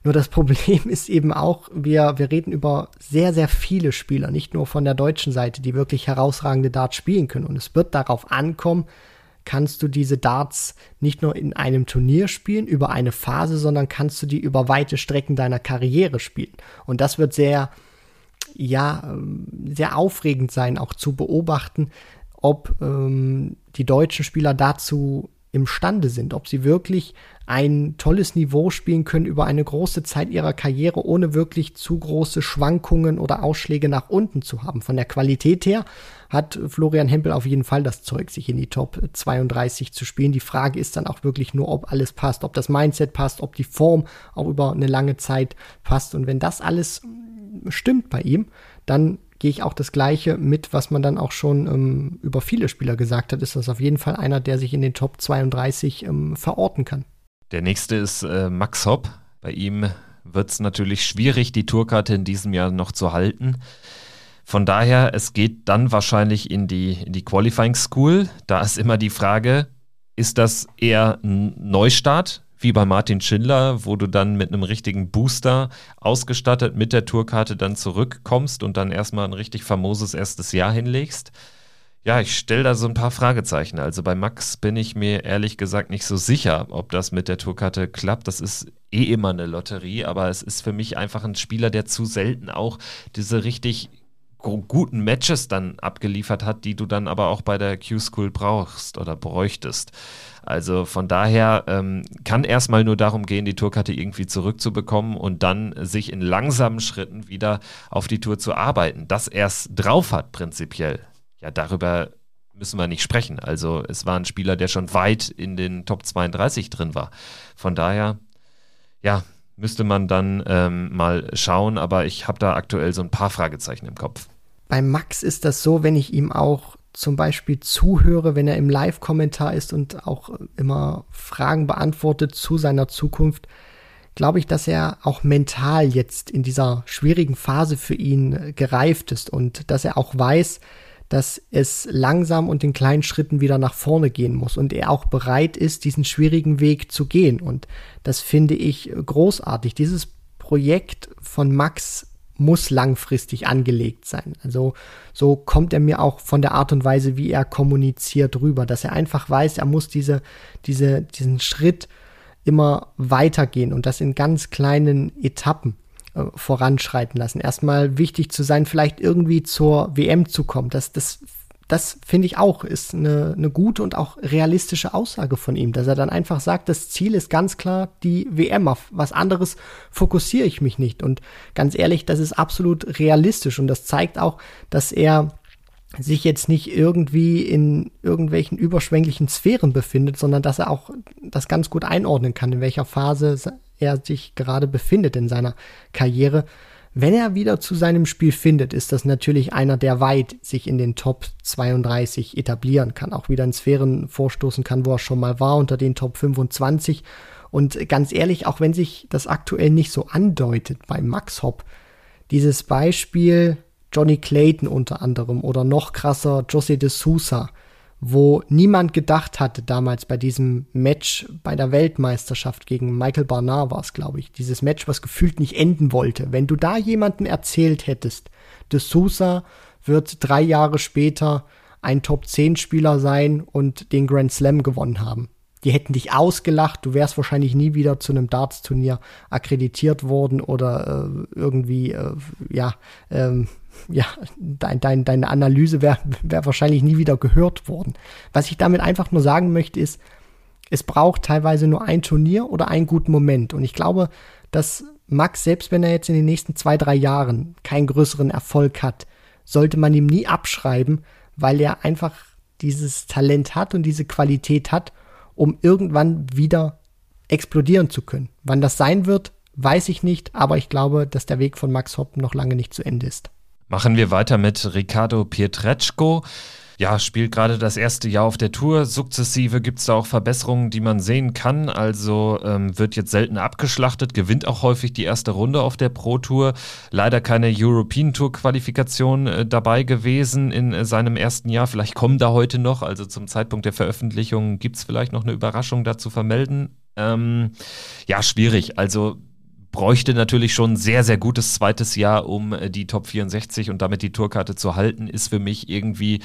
Nur das Problem ist eben auch, wir, wir reden über sehr, sehr viele Spieler, nicht nur von der deutschen Seite, die wirklich herausragende Darts spielen können. Und es wird darauf ankommen, kannst du diese Darts nicht nur in einem Turnier spielen, über eine Phase, sondern kannst du die über weite Strecken deiner Karriere spielen. Und das wird sehr, ja, ähm, sehr aufregend sein, auch zu beobachten, ob ähm, die deutschen Spieler dazu imstande sind, ob sie wirklich ein tolles Niveau spielen können über eine große Zeit ihrer Karriere, ohne wirklich zu große Schwankungen oder Ausschläge nach unten zu haben. Von der Qualität her hat Florian Hempel auf jeden Fall das Zeug, sich in die Top 32 zu spielen. Die Frage ist dann auch wirklich nur, ob alles passt, ob das Mindset passt, ob die Form auch über eine lange Zeit passt. Und wenn das alles stimmt bei ihm, dann gehe ich auch das Gleiche mit, was man dann auch schon ähm, über viele Spieler gesagt hat, ist das auf jeden Fall einer, der sich in den Top 32 ähm, verorten kann. Der nächste ist äh, Max Hopp. Bei ihm wird es natürlich schwierig, die Tourkarte in diesem Jahr noch zu halten. Von daher, es geht dann wahrscheinlich in die, in die Qualifying School. Da ist immer die Frage, ist das eher ein Neustart wie bei Martin Schindler, wo du dann mit einem richtigen Booster ausgestattet mit der Tourkarte dann zurückkommst und dann erstmal ein richtig famoses erstes Jahr hinlegst. Ja, ich stelle da so ein paar Fragezeichen. Also bei Max bin ich mir ehrlich gesagt nicht so sicher, ob das mit der Tourkarte klappt. Das ist eh immer eine Lotterie, aber es ist für mich einfach ein Spieler, der zu selten auch diese richtig guten Matches dann abgeliefert hat, die du dann aber auch bei der Q-School brauchst oder bräuchtest. Also von daher ähm, kann erstmal nur darum gehen, die Tourkarte irgendwie zurückzubekommen und dann sich in langsamen Schritten wieder auf die Tour zu arbeiten. Dass er es drauf hat, prinzipiell, ja, darüber müssen wir nicht sprechen. Also es war ein Spieler, der schon weit in den Top 32 drin war. Von daher, ja, müsste man dann ähm, mal schauen, aber ich habe da aktuell so ein paar Fragezeichen im Kopf. Bei Max ist das so, wenn ich ihm auch zum Beispiel zuhöre, wenn er im Live-Kommentar ist und auch immer Fragen beantwortet zu seiner Zukunft, glaube ich, dass er auch mental jetzt in dieser schwierigen Phase für ihn gereift ist und dass er auch weiß, dass es langsam und in kleinen Schritten wieder nach vorne gehen muss und er auch bereit ist, diesen schwierigen Weg zu gehen. Und das finde ich großartig. Dieses Projekt von Max muss langfristig angelegt sein. Also so kommt er mir auch von der Art und Weise, wie er kommuniziert, rüber, dass er einfach weiß, er muss diese, diese, diesen Schritt immer weitergehen und das in ganz kleinen Etappen äh, voranschreiten lassen. Erstmal wichtig zu sein, vielleicht irgendwie zur WM zu kommen. Das, das das finde ich auch, ist eine, eine gute und auch realistische Aussage von ihm, dass er dann einfach sagt, das Ziel ist ganz klar die WM. Auf was anderes fokussiere ich mich nicht. Und ganz ehrlich, das ist absolut realistisch und das zeigt auch, dass er sich jetzt nicht irgendwie in irgendwelchen überschwänglichen Sphären befindet, sondern dass er auch das ganz gut einordnen kann, in welcher Phase er sich gerade befindet in seiner Karriere. Wenn er wieder zu seinem Spiel findet, ist das natürlich einer, der weit sich in den Top 32 etablieren kann, auch wieder in Sphären vorstoßen kann, wo er schon mal war, unter den Top 25. Und ganz ehrlich, auch wenn sich das aktuell nicht so andeutet bei Max Hopp, dieses Beispiel Johnny Clayton unter anderem oder noch krasser José de Sousa, wo niemand gedacht hatte damals bei diesem Match bei der Weltmeisterschaft gegen Michael Barnard war es, glaube ich. Dieses Match, was gefühlt nicht enden wollte. Wenn du da jemanden erzählt hättest, De Sousa wird drei Jahre später ein Top 10 Spieler sein und den Grand Slam gewonnen haben. die hätten dich ausgelacht, du wärst wahrscheinlich nie wieder zu einem Darts-Turnier akkreditiert worden oder äh, irgendwie, äh, ja, ähm, ja, dein, dein, deine Analyse wäre wär wahrscheinlich nie wieder gehört worden. Was ich damit einfach nur sagen möchte, ist, es braucht teilweise nur ein Turnier oder einen guten Moment. Und ich glaube, dass Max, selbst wenn er jetzt in den nächsten zwei, drei Jahren keinen größeren Erfolg hat, sollte man ihm nie abschreiben, weil er einfach dieses Talent hat und diese Qualität hat, um irgendwann wieder explodieren zu können. Wann das sein wird, weiß ich nicht, aber ich glaube, dass der Weg von Max Hopp noch lange nicht zu Ende ist. Machen wir weiter mit Ricardo Pietreczko ja, spielt gerade das erste Jahr auf der Tour. Sukzessive gibt es da auch Verbesserungen, die man sehen kann. Also ähm, wird jetzt selten abgeschlachtet, gewinnt auch häufig die erste Runde auf der Pro Tour. Leider keine European Tour Qualifikation äh, dabei gewesen in äh, seinem ersten Jahr. Vielleicht kommen da heute noch. Also zum Zeitpunkt der Veröffentlichung gibt es vielleicht noch eine Überraschung dazu vermelden. Ähm, ja, schwierig. Also bräuchte natürlich schon ein sehr, sehr gutes zweites Jahr, um äh, die Top 64 und damit die Tourkarte zu halten, ist für mich irgendwie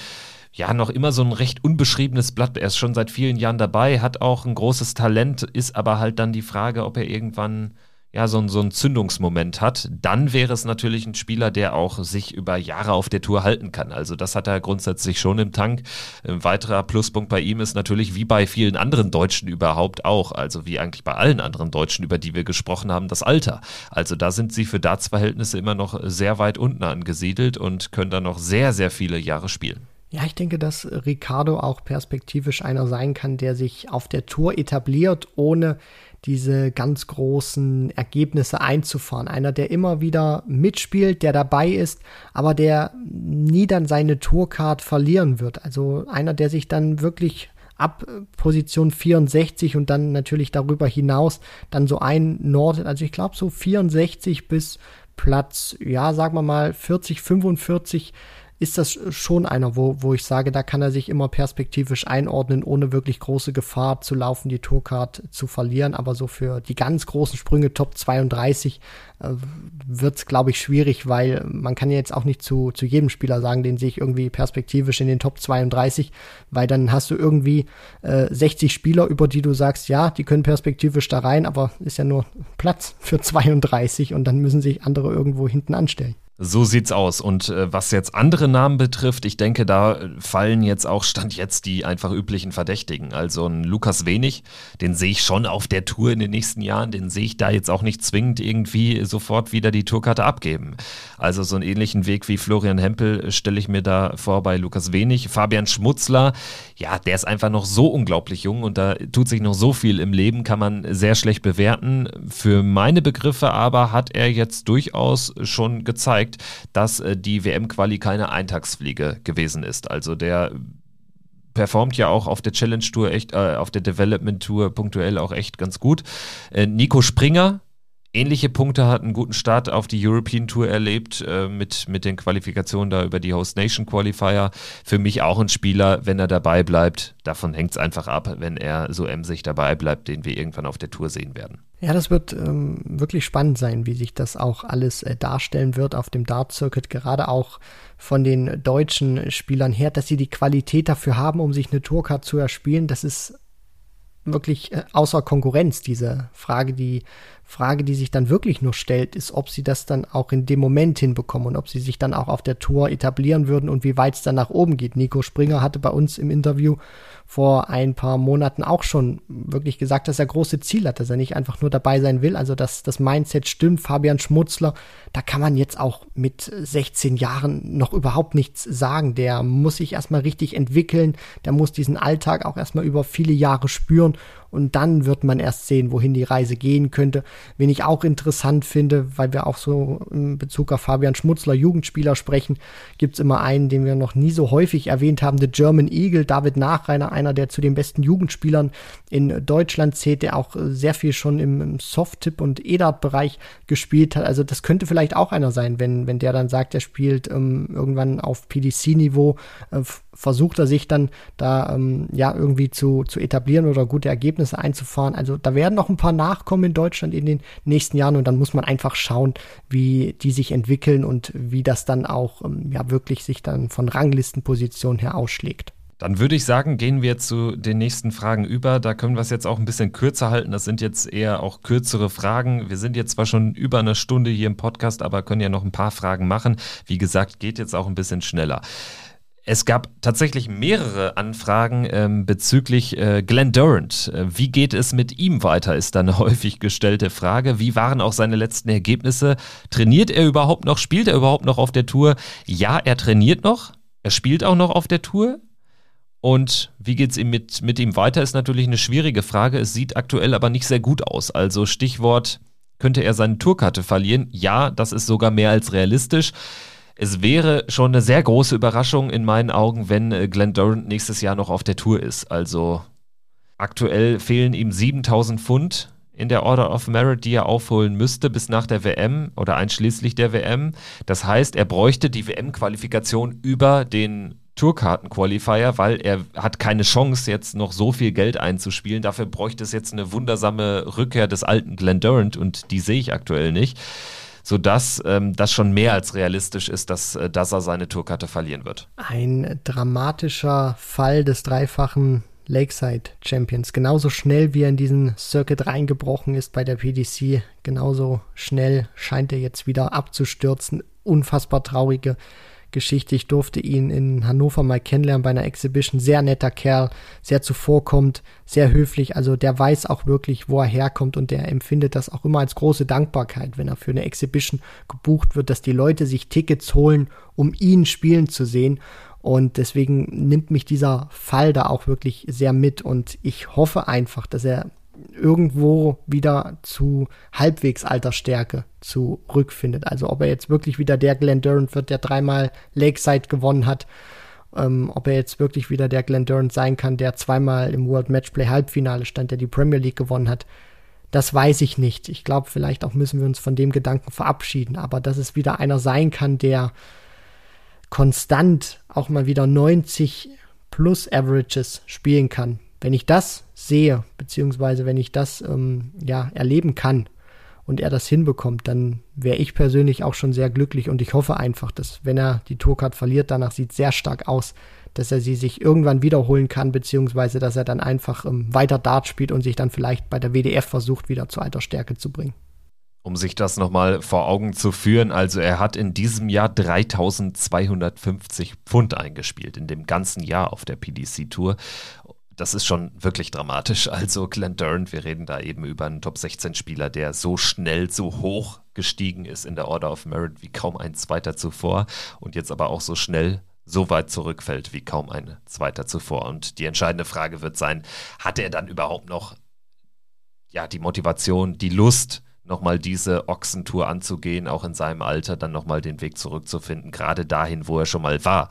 ja noch immer so ein recht unbeschriebenes Blatt. Er ist schon seit vielen Jahren dabei, hat auch ein großes Talent, ist aber halt dann die Frage, ob er irgendwann ja, so, so einen Zündungsmoment hat, dann wäre es natürlich ein Spieler, der auch sich über Jahre auf der Tour halten kann. Also das hat er grundsätzlich schon im Tank. Ein weiterer Pluspunkt bei ihm ist natürlich, wie bei vielen anderen Deutschen überhaupt auch, also wie eigentlich bei allen anderen Deutschen, über die wir gesprochen haben, das Alter. Also da sind sie für Darts-Verhältnisse immer noch sehr weit unten angesiedelt und können da noch sehr, sehr viele Jahre spielen. Ja, ich denke, dass Ricardo auch perspektivisch einer sein kann, der sich auf der Tour etabliert, ohne diese ganz großen Ergebnisse einzufahren. Einer, der immer wieder mitspielt, der dabei ist, aber der nie dann seine Tourcard verlieren wird. Also einer, der sich dann wirklich ab Position 64 und dann natürlich darüber hinaus dann so ein Nord, also ich glaube so 64 bis Platz, ja, sagen wir mal 40, 45 ist das schon einer, wo, wo ich sage, da kann er sich immer perspektivisch einordnen, ohne wirklich große Gefahr zu laufen, die Tourcard zu verlieren. Aber so für die ganz großen Sprünge Top 32 äh, wird es, glaube ich, schwierig, weil man kann ja jetzt auch nicht zu, zu jedem Spieler sagen, den sehe ich irgendwie perspektivisch in den Top 32, weil dann hast du irgendwie äh, 60 Spieler, über die du sagst, ja, die können perspektivisch da rein, aber ist ja nur Platz für 32 und dann müssen sich andere irgendwo hinten anstellen. So sieht's aus. Und äh, was jetzt andere Namen betrifft, ich denke, da fallen jetzt auch Stand jetzt die einfach üblichen Verdächtigen. Also ein Lukas Wenig, den sehe ich schon auf der Tour in den nächsten Jahren, den sehe ich da jetzt auch nicht zwingend irgendwie sofort wieder die Tourkarte abgeben. Also so einen ähnlichen Weg wie Florian Hempel stelle ich mir da vor bei Lukas Wenig. Fabian Schmutzler, ja, der ist einfach noch so unglaublich jung und da tut sich noch so viel im Leben, kann man sehr schlecht bewerten. Für meine Begriffe aber hat er jetzt durchaus schon gezeigt, gezeigt, dass äh, die WM-Quali keine Eintagsfliege gewesen ist. Also der performt ja auch auf der Challenge Tour echt, äh, auf der Development Tour punktuell auch echt ganz gut. Äh, Nico Springer, ähnliche Punkte hat einen guten Start auf die European Tour erlebt äh, mit, mit den Qualifikationen da über die Host Nation Qualifier. Für mich auch ein Spieler, wenn er dabei bleibt. Davon hängt es einfach ab, wenn er so emsig dabei bleibt, den wir irgendwann auf der Tour sehen werden. Ja, das wird ähm, wirklich spannend sein, wie sich das auch alles äh, darstellen wird auf dem Dart Circuit, gerade auch von den deutschen Spielern her, dass sie die Qualität dafür haben, um sich eine Tourcard zu erspielen. Das ist wirklich äh, außer Konkurrenz, diese Frage, die Frage, die sich dann wirklich nur stellt, ist, ob sie das dann auch in dem Moment hinbekommen und ob sie sich dann auch auf der Tour etablieren würden und wie weit es dann nach oben geht. Nico Springer hatte bei uns im Interview vor ein paar Monaten auch schon wirklich gesagt, dass er große Ziele hat, dass er nicht einfach nur dabei sein will. Also dass das Mindset stimmt. Fabian Schmutzler, da kann man jetzt auch mit 16 Jahren noch überhaupt nichts sagen. Der muss sich erstmal richtig entwickeln. Der muss diesen Alltag auch erstmal über viele Jahre spüren und dann wird man erst sehen, wohin die Reise gehen könnte. Wen ich auch interessant finde, weil wir auch so in Bezug auf Fabian Schmutzler Jugendspieler sprechen, gibt es immer einen, den wir noch nie so häufig erwähnt haben, der German Eagle, David Nachreiner, einer, der zu den besten Jugendspielern in Deutschland zählt, der auch sehr viel schon im, Soft-Tip und EDART-Bereich gespielt hat. Also das könnte vielleicht auch einer sein, wenn, wenn der dann sagt, er spielt ähm, irgendwann auf PDC-Niveau, äh, versucht er sich dann da ähm, ja irgendwie zu, zu etablieren oder gute Ergebnisse einzufahren. Also da werden noch ein paar nachkommen in Deutschland in den nächsten Jahren und dann muss man einfach schauen, wie die sich entwickeln und wie das dann auch ähm, ja wirklich sich dann von Ranglistenpositionen her ausschlägt. Dann würde ich sagen, gehen wir zu den nächsten Fragen über. Da können wir es jetzt auch ein bisschen kürzer halten. Das sind jetzt eher auch kürzere Fragen. Wir sind jetzt zwar schon über eine Stunde hier im Podcast, aber können ja noch ein paar Fragen machen. Wie gesagt, geht jetzt auch ein bisschen schneller. Es gab tatsächlich mehrere Anfragen ähm, bezüglich äh, Glenn Durant. Äh, wie geht es mit ihm weiter, ist da eine häufig gestellte Frage. Wie waren auch seine letzten Ergebnisse? Trainiert er überhaupt noch? Spielt er überhaupt noch auf der Tour? Ja, er trainiert noch. Er spielt auch noch auf der Tour. Und wie geht es ihm mit, mit ihm weiter, ist natürlich eine schwierige Frage. Es sieht aktuell aber nicht sehr gut aus. Also Stichwort, könnte er seine Tourkarte verlieren? Ja, das ist sogar mehr als realistisch. Es wäre schon eine sehr große Überraschung in meinen Augen, wenn äh, Glenn Durant nächstes Jahr noch auf der Tour ist. Also aktuell fehlen ihm 7000 Pfund in der Order of Merit, die er aufholen müsste bis nach der WM oder einschließlich der WM. Das heißt, er bräuchte die WM-Qualifikation über den Tourkarten-Qualifier, weil er hat keine Chance, jetzt noch so viel Geld einzuspielen. Dafür bräuchte es jetzt eine wundersame Rückkehr des alten Glenn Durant und die sehe ich aktuell nicht sodass ähm, das schon mehr als realistisch ist, dass, äh, dass er seine Tourkarte verlieren wird. Ein dramatischer Fall des dreifachen Lakeside Champions. Genauso schnell wie er in diesen Circuit reingebrochen ist bei der PDC, genauso schnell scheint er jetzt wieder abzustürzen. Unfassbar traurige Geschichte. Ich durfte ihn in Hannover mal kennenlernen bei einer Exhibition. Sehr netter Kerl, sehr zuvorkommt, sehr höflich. Also der weiß auch wirklich, wo er herkommt und der empfindet das auch immer als große Dankbarkeit, wenn er für eine Exhibition gebucht wird, dass die Leute sich Tickets holen, um ihn spielen zu sehen. Und deswegen nimmt mich dieser Fall da auch wirklich sehr mit und ich hoffe einfach, dass er irgendwo wieder zu halbwegs alter Stärke zurückfindet. Also ob er jetzt wirklich wieder der Glenn Durant wird, der dreimal Lakeside gewonnen hat, ähm, ob er jetzt wirklich wieder der Glenn Durant sein kann, der zweimal im World Matchplay Halbfinale stand, der die Premier League gewonnen hat. Das weiß ich nicht. Ich glaube, vielleicht auch müssen wir uns von dem Gedanken verabschieden, aber dass es wieder einer sein kann, der konstant auch mal wieder 90 plus Averages spielen kann. Wenn ich das sehe, beziehungsweise wenn ich das ähm, ja erleben kann und er das hinbekommt, dann wäre ich persönlich auch schon sehr glücklich und ich hoffe einfach, dass wenn er die Tourcard verliert, danach sieht sehr stark aus, dass er sie sich irgendwann wiederholen kann, beziehungsweise dass er dann einfach ähm, weiter Dart spielt und sich dann vielleicht bei der WDF versucht, wieder zu alter Stärke zu bringen. Um sich das nochmal vor Augen zu führen, also er hat in diesem Jahr 3250 Pfund eingespielt, in dem ganzen Jahr auf der PDC-Tour das ist schon wirklich dramatisch. Also Glenn Durant, wir reden da eben über einen Top-16-Spieler, der so schnell, so hoch gestiegen ist in der Order of Merit wie kaum ein zweiter zuvor und jetzt aber auch so schnell so weit zurückfällt wie kaum ein zweiter zuvor. Und die entscheidende Frage wird sein, hat er dann überhaupt noch ja, die Motivation, die Lust, nochmal diese Ochsentour anzugehen, auch in seinem Alter dann nochmal den Weg zurückzufinden, gerade dahin, wo er schon mal war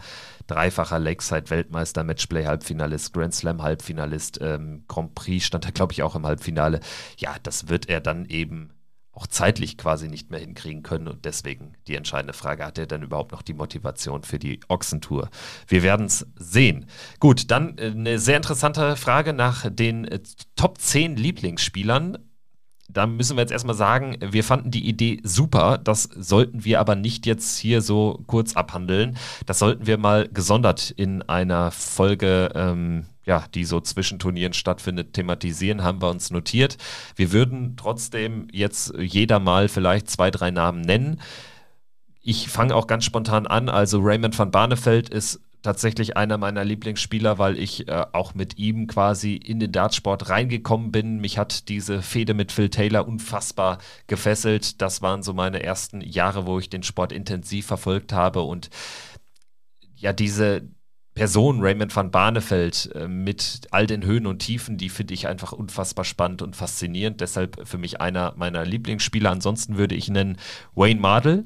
dreifacher Lakeside-Weltmeister, Matchplay-Halbfinalist, Grand Slam-Halbfinalist, ähm, Grand Prix stand er, glaube ich, auch im Halbfinale. Ja, das wird er dann eben auch zeitlich quasi nicht mehr hinkriegen können. Und deswegen die entscheidende Frage, hat er dann überhaupt noch die Motivation für die Ochsentour? Wir werden es sehen. Gut, dann äh, eine sehr interessante Frage nach den äh, Top 10 Lieblingsspielern da müssen wir jetzt erstmal sagen, wir fanden die Idee super. Das sollten wir aber nicht jetzt hier so kurz abhandeln. Das sollten wir mal gesondert in einer Folge, ähm, ja, die so zwischen Turnieren stattfindet, thematisieren, haben wir uns notiert. Wir würden trotzdem jetzt jeder mal vielleicht zwei, drei Namen nennen. Ich fange auch ganz spontan an. Also Raymond van Barneveld ist tatsächlich einer meiner Lieblingsspieler, weil ich äh, auch mit ihm quasi in den Dartsport reingekommen bin. Mich hat diese Fehde mit Phil Taylor unfassbar gefesselt. Das waren so meine ersten Jahre, wo ich den Sport intensiv verfolgt habe und ja, diese Person Raymond van Barneveld äh, mit all den Höhen und Tiefen, die finde ich einfach unfassbar spannend und faszinierend. Deshalb für mich einer meiner Lieblingsspieler. Ansonsten würde ich nennen Wayne Mardell,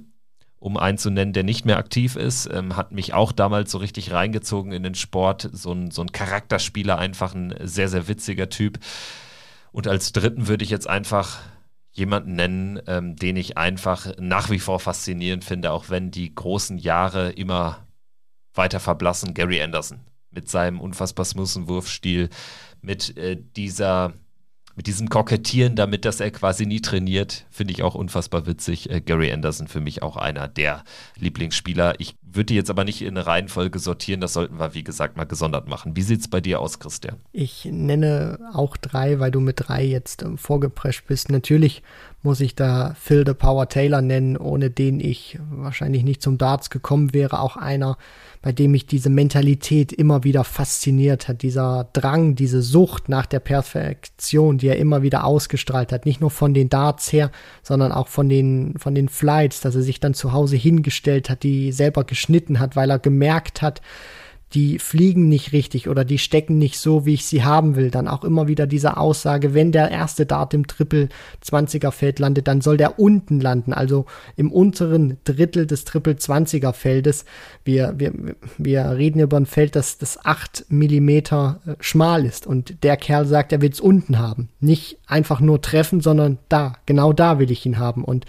um einen zu nennen, der nicht mehr aktiv ist, ähm, hat mich auch damals so richtig reingezogen in den Sport. So ein, so ein Charakterspieler, einfach ein sehr, sehr witziger Typ. Und als dritten würde ich jetzt einfach jemanden nennen, ähm, den ich einfach nach wie vor faszinierend finde, auch wenn die großen Jahre immer weiter verblassen. Gary Anderson mit seinem unfassbar smoothen Wurfstil, mit äh, dieser mit diesem Kokettieren damit, dass er quasi nie trainiert, finde ich auch unfassbar witzig. Äh, Gary Anderson für mich auch einer der Lieblingsspieler. Ich würde die jetzt aber nicht in eine Reihenfolge sortieren, das sollten wir, wie gesagt, mal gesondert machen. Wie sieht es bei dir aus, Christian? Ich nenne auch drei, weil du mit drei jetzt ähm, vorgeprescht bist. Natürlich muss ich da Phil the Power Taylor nennen, ohne den ich wahrscheinlich nicht zum Darts gekommen wäre. Auch einer, bei dem mich diese Mentalität immer wieder fasziniert hat. Dieser Drang, diese Sucht nach der Perfektion, die er immer wieder ausgestrahlt hat. Nicht nur von den Darts her, sondern auch von den, von den Flights, dass er sich dann zu Hause hingestellt hat, die selber geschnitten hat, weil er gemerkt hat, die fliegen nicht richtig oder die stecken nicht so, wie ich sie haben will. Dann auch immer wieder diese Aussage, wenn der erste Dart im Triple 20er Feld landet, dann soll der unten landen, also im unteren Drittel des Triple 20er Feldes. Wir, wir, wir reden über ein Feld, das, das 8 Millimeter äh, schmal ist und der Kerl sagt, er will es unten haben. Nicht einfach nur treffen, sondern da, genau da will ich ihn haben und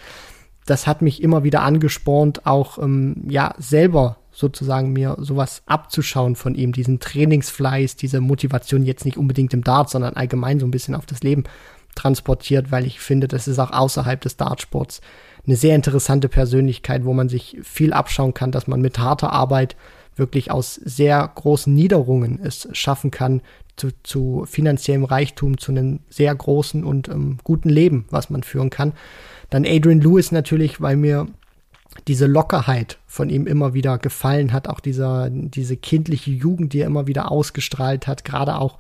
das hat mich immer wieder angespornt, auch ähm, ja selber sozusagen mir sowas abzuschauen von ihm, diesen Trainingsfleiß, diese Motivation jetzt nicht unbedingt im Dart, sondern allgemein so ein bisschen auf das Leben transportiert, weil ich finde, das ist auch außerhalb des Dartsports eine sehr interessante Persönlichkeit, wo man sich viel abschauen kann, dass man mit harter Arbeit wirklich aus sehr großen Niederungen es schaffen kann, zu, zu finanziellem Reichtum, zu einem sehr großen und ähm, guten Leben, was man führen kann. Dann Adrian Lewis natürlich, weil mir diese Lockerheit von ihm immer wieder gefallen hat, auch dieser, diese kindliche Jugend, die er immer wieder ausgestrahlt hat, gerade auch,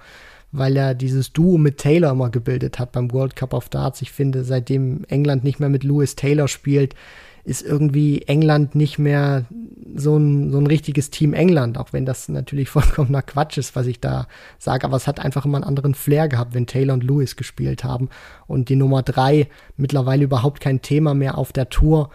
weil er dieses Duo mit Taylor immer gebildet hat beim World Cup of Darts. Ich finde, seitdem England nicht mehr mit Lewis Taylor spielt, ist irgendwie England nicht mehr so ein, so ein richtiges Team England, auch wenn das natürlich vollkommener Quatsch ist, was ich da sage, aber es hat einfach immer einen anderen Flair gehabt, wenn Taylor und Lewis gespielt haben. Und die Nummer drei mittlerweile überhaupt kein Thema mehr auf der Tour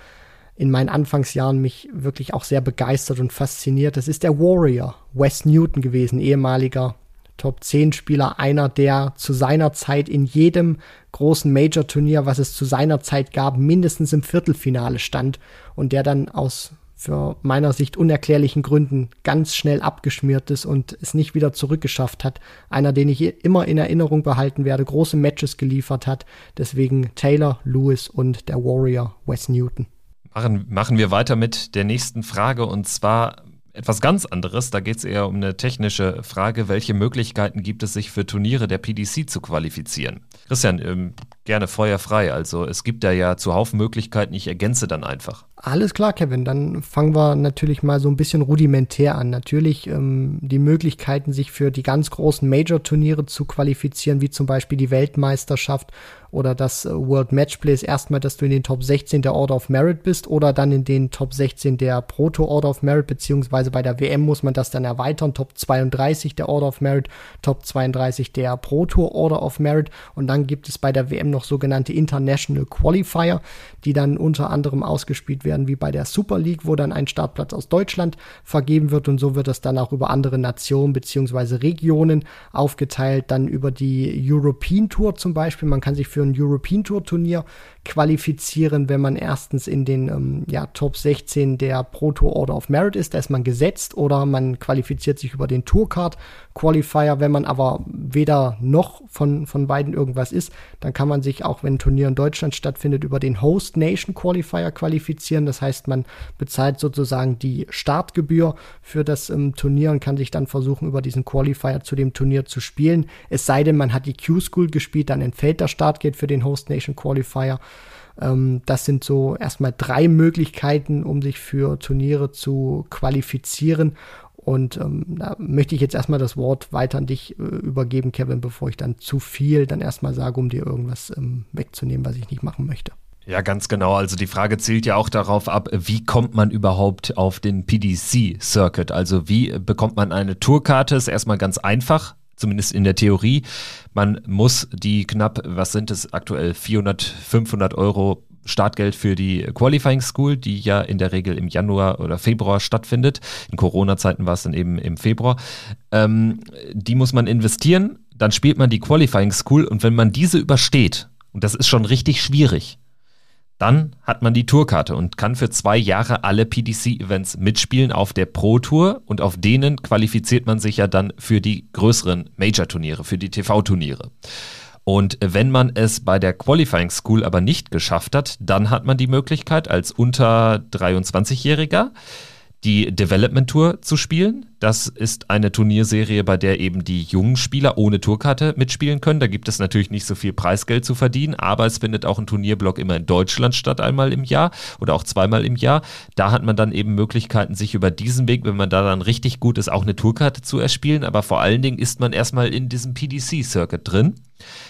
in meinen Anfangsjahren mich wirklich auch sehr begeistert und fasziniert. Das ist der Warrior, Wes Newton gewesen, ehemaliger Top 10 Spieler, einer, der zu seiner Zeit in jedem großen Major-Turnier, was es zu seiner Zeit gab, mindestens im Viertelfinale stand und der dann aus für meiner Sicht unerklärlichen Gründen ganz schnell abgeschmiert ist und es nicht wieder zurückgeschafft hat. Einer, den ich immer in Erinnerung behalten werde, große Matches geliefert hat. Deswegen Taylor, Lewis und der Warrior Wes Newton. Machen, machen wir weiter mit der nächsten Frage und zwar etwas ganz anderes. Da geht es eher um eine technische Frage. Welche Möglichkeiten gibt es, sich für Turniere der PDC zu qualifizieren? Christian, ähm, gerne feuerfrei. Also es gibt da ja zuhauf Möglichkeiten. Ich ergänze dann einfach. Alles klar, Kevin. Dann fangen wir natürlich mal so ein bisschen rudimentär an. Natürlich ähm, die Möglichkeiten, sich für die ganz großen Major-Turniere zu qualifizieren, wie zum Beispiel die Weltmeisterschaft oder das äh, World Matchplay ist erstmal, dass du in den Top 16 der Order of Merit bist oder dann in den Top 16 der Proto Order of Merit, beziehungsweise bei der WM muss man das dann erweitern, Top 32 der Order of Merit, Top 32 der Proto Order of Merit und dann gibt es bei der WM noch sogenannte International Qualifier, die dann unter anderem ausgespielt werden wie bei der Super League, wo dann ein Startplatz aus Deutschland vergeben wird und so wird das dann auch über andere Nationen beziehungsweise Regionen aufgeteilt, dann über die European Tour zum Beispiel. Man kann sich für ein European Tour Turnier qualifizieren, wenn man erstens in den ähm, ja, Top 16 der Pro Tour Order of Merit ist, da ist man gesetzt, oder man qualifiziert sich über den Tourcard Qualifier. Wenn man aber weder noch von, von beiden irgendwas ist, dann kann man sich auch, wenn ein Turnier in Deutschland stattfindet, über den Host Nation Qualifier qualifizieren. Das heißt, man bezahlt sozusagen die Startgebühr für das ähm, Turnier und kann sich dann versuchen, über diesen Qualifier zu dem Turnier zu spielen. Es sei denn, man hat die Q-School gespielt, dann entfällt das Startgeld für den Host Nation Qualifier. Ähm, das sind so erstmal drei Möglichkeiten, um sich für Turniere zu qualifizieren. Und ähm, da möchte ich jetzt erstmal das Wort weiter an dich äh, übergeben, Kevin, bevor ich dann zu viel dann erstmal sage, um dir irgendwas ähm, wegzunehmen, was ich nicht machen möchte. Ja, ganz genau. Also die Frage zielt ja auch darauf ab, wie kommt man überhaupt auf den PDC-Circuit? Also wie bekommt man eine Tourkarte? Ist erstmal ganz einfach zumindest in der Theorie. Man muss die knapp, was sind es aktuell, 400, 500 Euro Startgeld für die Qualifying School, die ja in der Regel im Januar oder Februar stattfindet. In Corona-Zeiten war es dann eben im Februar. Ähm, die muss man investieren, dann spielt man die Qualifying School und wenn man diese übersteht, und das ist schon richtig schwierig, dann hat man die Tourkarte und kann für zwei Jahre alle PDC-Events mitspielen auf der Pro Tour und auf denen qualifiziert man sich ja dann für die größeren Major-Turniere, für die TV-Turniere. Und wenn man es bei der Qualifying School aber nicht geschafft hat, dann hat man die Möglichkeit als unter 23-Jähriger die Development Tour zu spielen. Das ist eine Turnierserie, bei der eben die jungen Spieler ohne Tourkarte mitspielen können. Da gibt es natürlich nicht so viel Preisgeld zu verdienen, aber es findet auch ein Turnierblock immer in Deutschland statt, einmal im Jahr oder auch zweimal im Jahr. Da hat man dann eben Möglichkeiten, sich über diesen Weg, wenn man da dann richtig gut ist, auch eine Tourkarte zu erspielen. Aber vor allen Dingen ist man erstmal in diesem PDC-Circuit drin.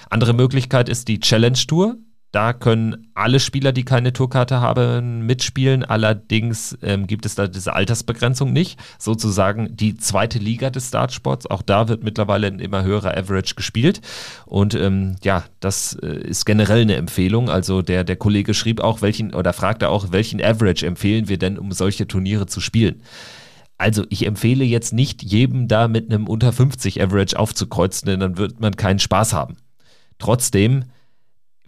Andere Möglichkeit ist die Challenge Tour. Da können alle Spieler, die keine Tourkarte haben, mitspielen. Allerdings ähm, gibt es da diese Altersbegrenzung nicht. Sozusagen die zweite Liga des Dartsports. Auch da wird mittlerweile ein immer höherer Average gespielt. Und ähm, ja, das äh, ist generell eine Empfehlung. Also der, der Kollege schrieb auch, welchen oder fragte auch, welchen Average empfehlen wir denn, um solche Turniere zu spielen. Also ich empfehle jetzt nicht jedem da mit einem unter 50 Average aufzukreuzen, denn dann wird man keinen Spaß haben. Trotzdem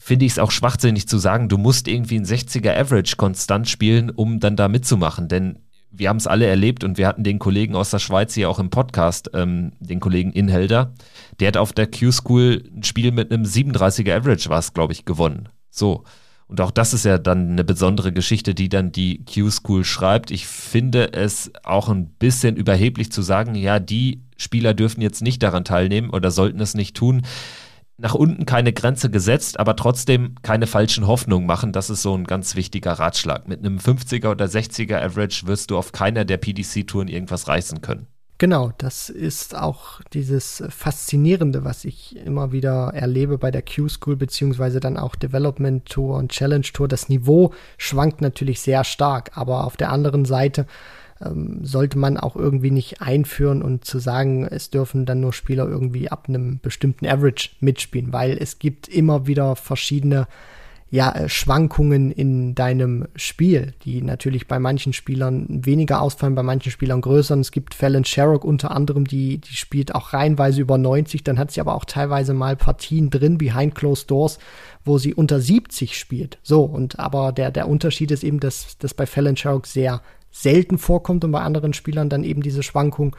finde ich es auch schwachsinnig zu sagen, du musst irgendwie ein 60er Average konstant spielen, um dann da mitzumachen. Denn wir haben es alle erlebt und wir hatten den Kollegen aus der Schweiz hier auch im Podcast, ähm, den Kollegen Inhelder, der hat auf der Q-School ein Spiel mit einem 37er Average, war es, glaube ich, gewonnen. So. Und auch das ist ja dann eine besondere Geschichte, die dann die Q-School schreibt. Ich finde es auch ein bisschen überheblich zu sagen, ja, die Spieler dürfen jetzt nicht daran teilnehmen oder sollten es nicht tun nach unten keine Grenze gesetzt, aber trotzdem keine falschen Hoffnungen machen. Das ist so ein ganz wichtiger Ratschlag. Mit einem 50er oder 60er Average wirst du auf keiner der PDC-Touren irgendwas reißen können. Genau, das ist auch dieses Faszinierende, was ich immer wieder erlebe bei der Q-School, beziehungsweise dann auch Development Tour und Challenge Tour. Das Niveau schwankt natürlich sehr stark, aber auf der anderen Seite ähm, sollte man auch irgendwie nicht einführen und zu sagen, es dürfen dann nur Spieler irgendwie ab einem bestimmten Average mitspielen, weil es gibt immer wieder verschiedene ja, äh, Schwankungen in deinem Spiel, die natürlich bei manchen Spielern weniger ausfallen, bei manchen Spielern größer. Und es gibt Fallon Sherrock unter anderem, die, die spielt auch reihenweise über 90, dann hat sie aber auch teilweise mal Partien drin, behind closed doors, wo sie unter 70 spielt. So, und aber der, der Unterschied ist eben, dass das bei Fallon Sherrock sehr selten vorkommt und bei anderen Spielern dann eben diese Schwankungen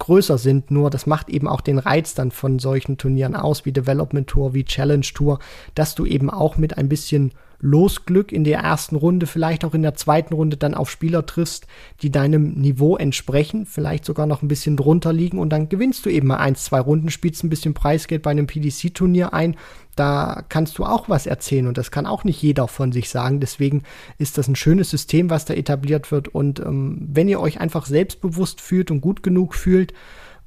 größer sind. Nur das macht eben auch den Reiz dann von solchen Turnieren aus, wie Development Tour, wie Challenge Tour, dass du eben auch mit ein bisschen Losglück in der ersten Runde, vielleicht auch in der zweiten Runde dann auf Spieler triffst, die deinem Niveau entsprechen, vielleicht sogar noch ein bisschen drunter liegen und dann gewinnst du eben mal eins, zwei Runden, spielst ein bisschen Preisgeld bei einem PDC-Turnier ein da kannst du auch was erzählen und das kann auch nicht jeder von sich sagen. Deswegen ist das ein schönes System, was da etabliert wird. Und ähm, wenn ihr euch einfach selbstbewusst fühlt und gut genug fühlt,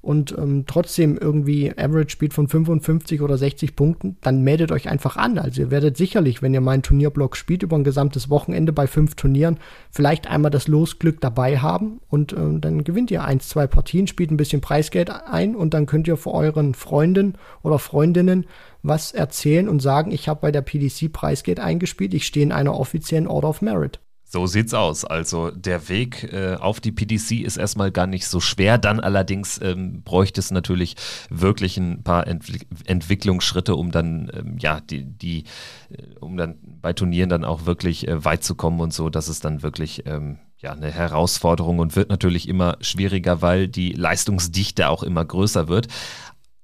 und ähm, trotzdem irgendwie Average spielt von 55 oder 60 Punkten, dann meldet euch einfach an. Also ihr werdet sicherlich, wenn ihr meinen Turnierblock spielt, über ein gesamtes Wochenende bei fünf Turnieren, vielleicht einmal das Losglück dabei haben und ähm, dann gewinnt ihr eins, zwei Partien, spielt ein bisschen Preisgeld ein und dann könnt ihr für euren Freunden oder Freundinnen was erzählen und sagen, ich habe bei der PDC Preisgeld eingespielt, ich stehe in einer offiziellen Order of Merit. So sieht's aus. Also der Weg äh, auf die PDC ist erstmal gar nicht so schwer. Dann allerdings ähm, bräuchte es natürlich wirklich ein paar Entwick Entwicklungsschritte, um dann ähm, ja die, die äh, um dann bei Turnieren dann auch wirklich äh, weit zu kommen und so. Das ist dann wirklich ähm, ja eine Herausforderung und wird natürlich immer schwieriger, weil die Leistungsdichte auch immer größer wird.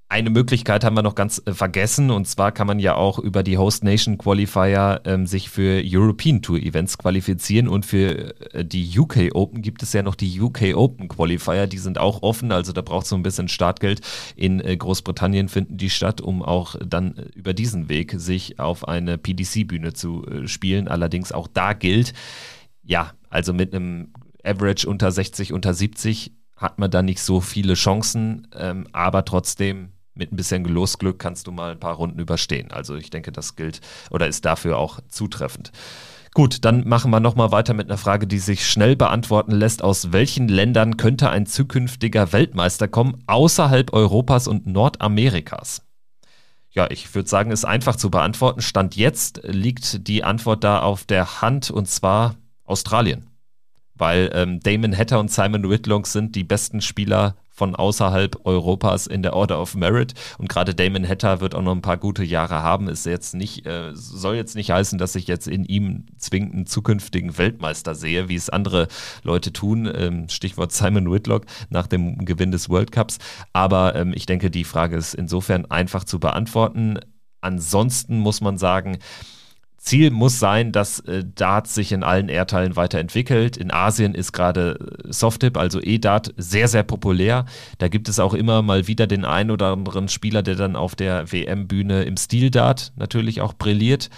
Eine Möglichkeit haben wir noch ganz äh, vergessen. Und zwar kann man ja auch über die Host Nation Qualifier ähm, sich für European Tour Events qualifizieren. Und für äh, die UK Open gibt es ja noch die UK Open Qualifier, die sind auch offen, also da braucht es so ein bisschen Startgeld. In äh, Großbritannien finden die statt, um auch dann äh, über diesen Weg sich auf eine PDC-Bühne zu äh, spielen. Allerdings auch da gilt, ja, also mit einem Average unter 60, unter 70 hat man da nicht so viele Chancen, ähm, aber trotzdem mit ein bisschen Losglück kannst du mal ein paar Runden überstehen. Also ich denke, das gilt oder ist dafür auch zutreffend. Gut, dann machen wir nochmal weiter mit einer Frage, die sich schnell beantworten lässt. Aus welchen Ländern könnte ein zukünftiger Weltmeister kommen, außerhalb Europas und Nordamerikas? Ja, ich würde sagen, ist einfach zu beantworten. Stand jetzt liegt die Antwort da auf der Hand und zwar Australien. Weil ähm, Damon Hatter und Simon Whitlock sind die besten Spieler von außerhalb Europas in der Order of Merit. Und gerade Damon Hatter wird auch noch ein paar gute Jahre haben. Ist jetzt nicht, äh, soll jetzt nicht heißen, dass ich jetzt in ihm zwingend einen zukünftigen Weltmeister sehe, wie es andere Leute tun. Ähm, Stichwort Simon Whitlock nach dem Gewinn des World Cups. Aber ähm, ich denke, die Frage ist insofern einfach zu beantworten. ansonsten muss man sagen, Ziel muss sein, dass äh, Dart sich in allen Erdteilen weiterentwickelt. In Asien ist gerade äh, Softtip, also E-Dart, sehr, sehr populär. Da gibt es auch immer mal wieder den einen oder anderen Spieler, der dann auf der WM-Bühne im Stil-Dart natürlich auch brilliert.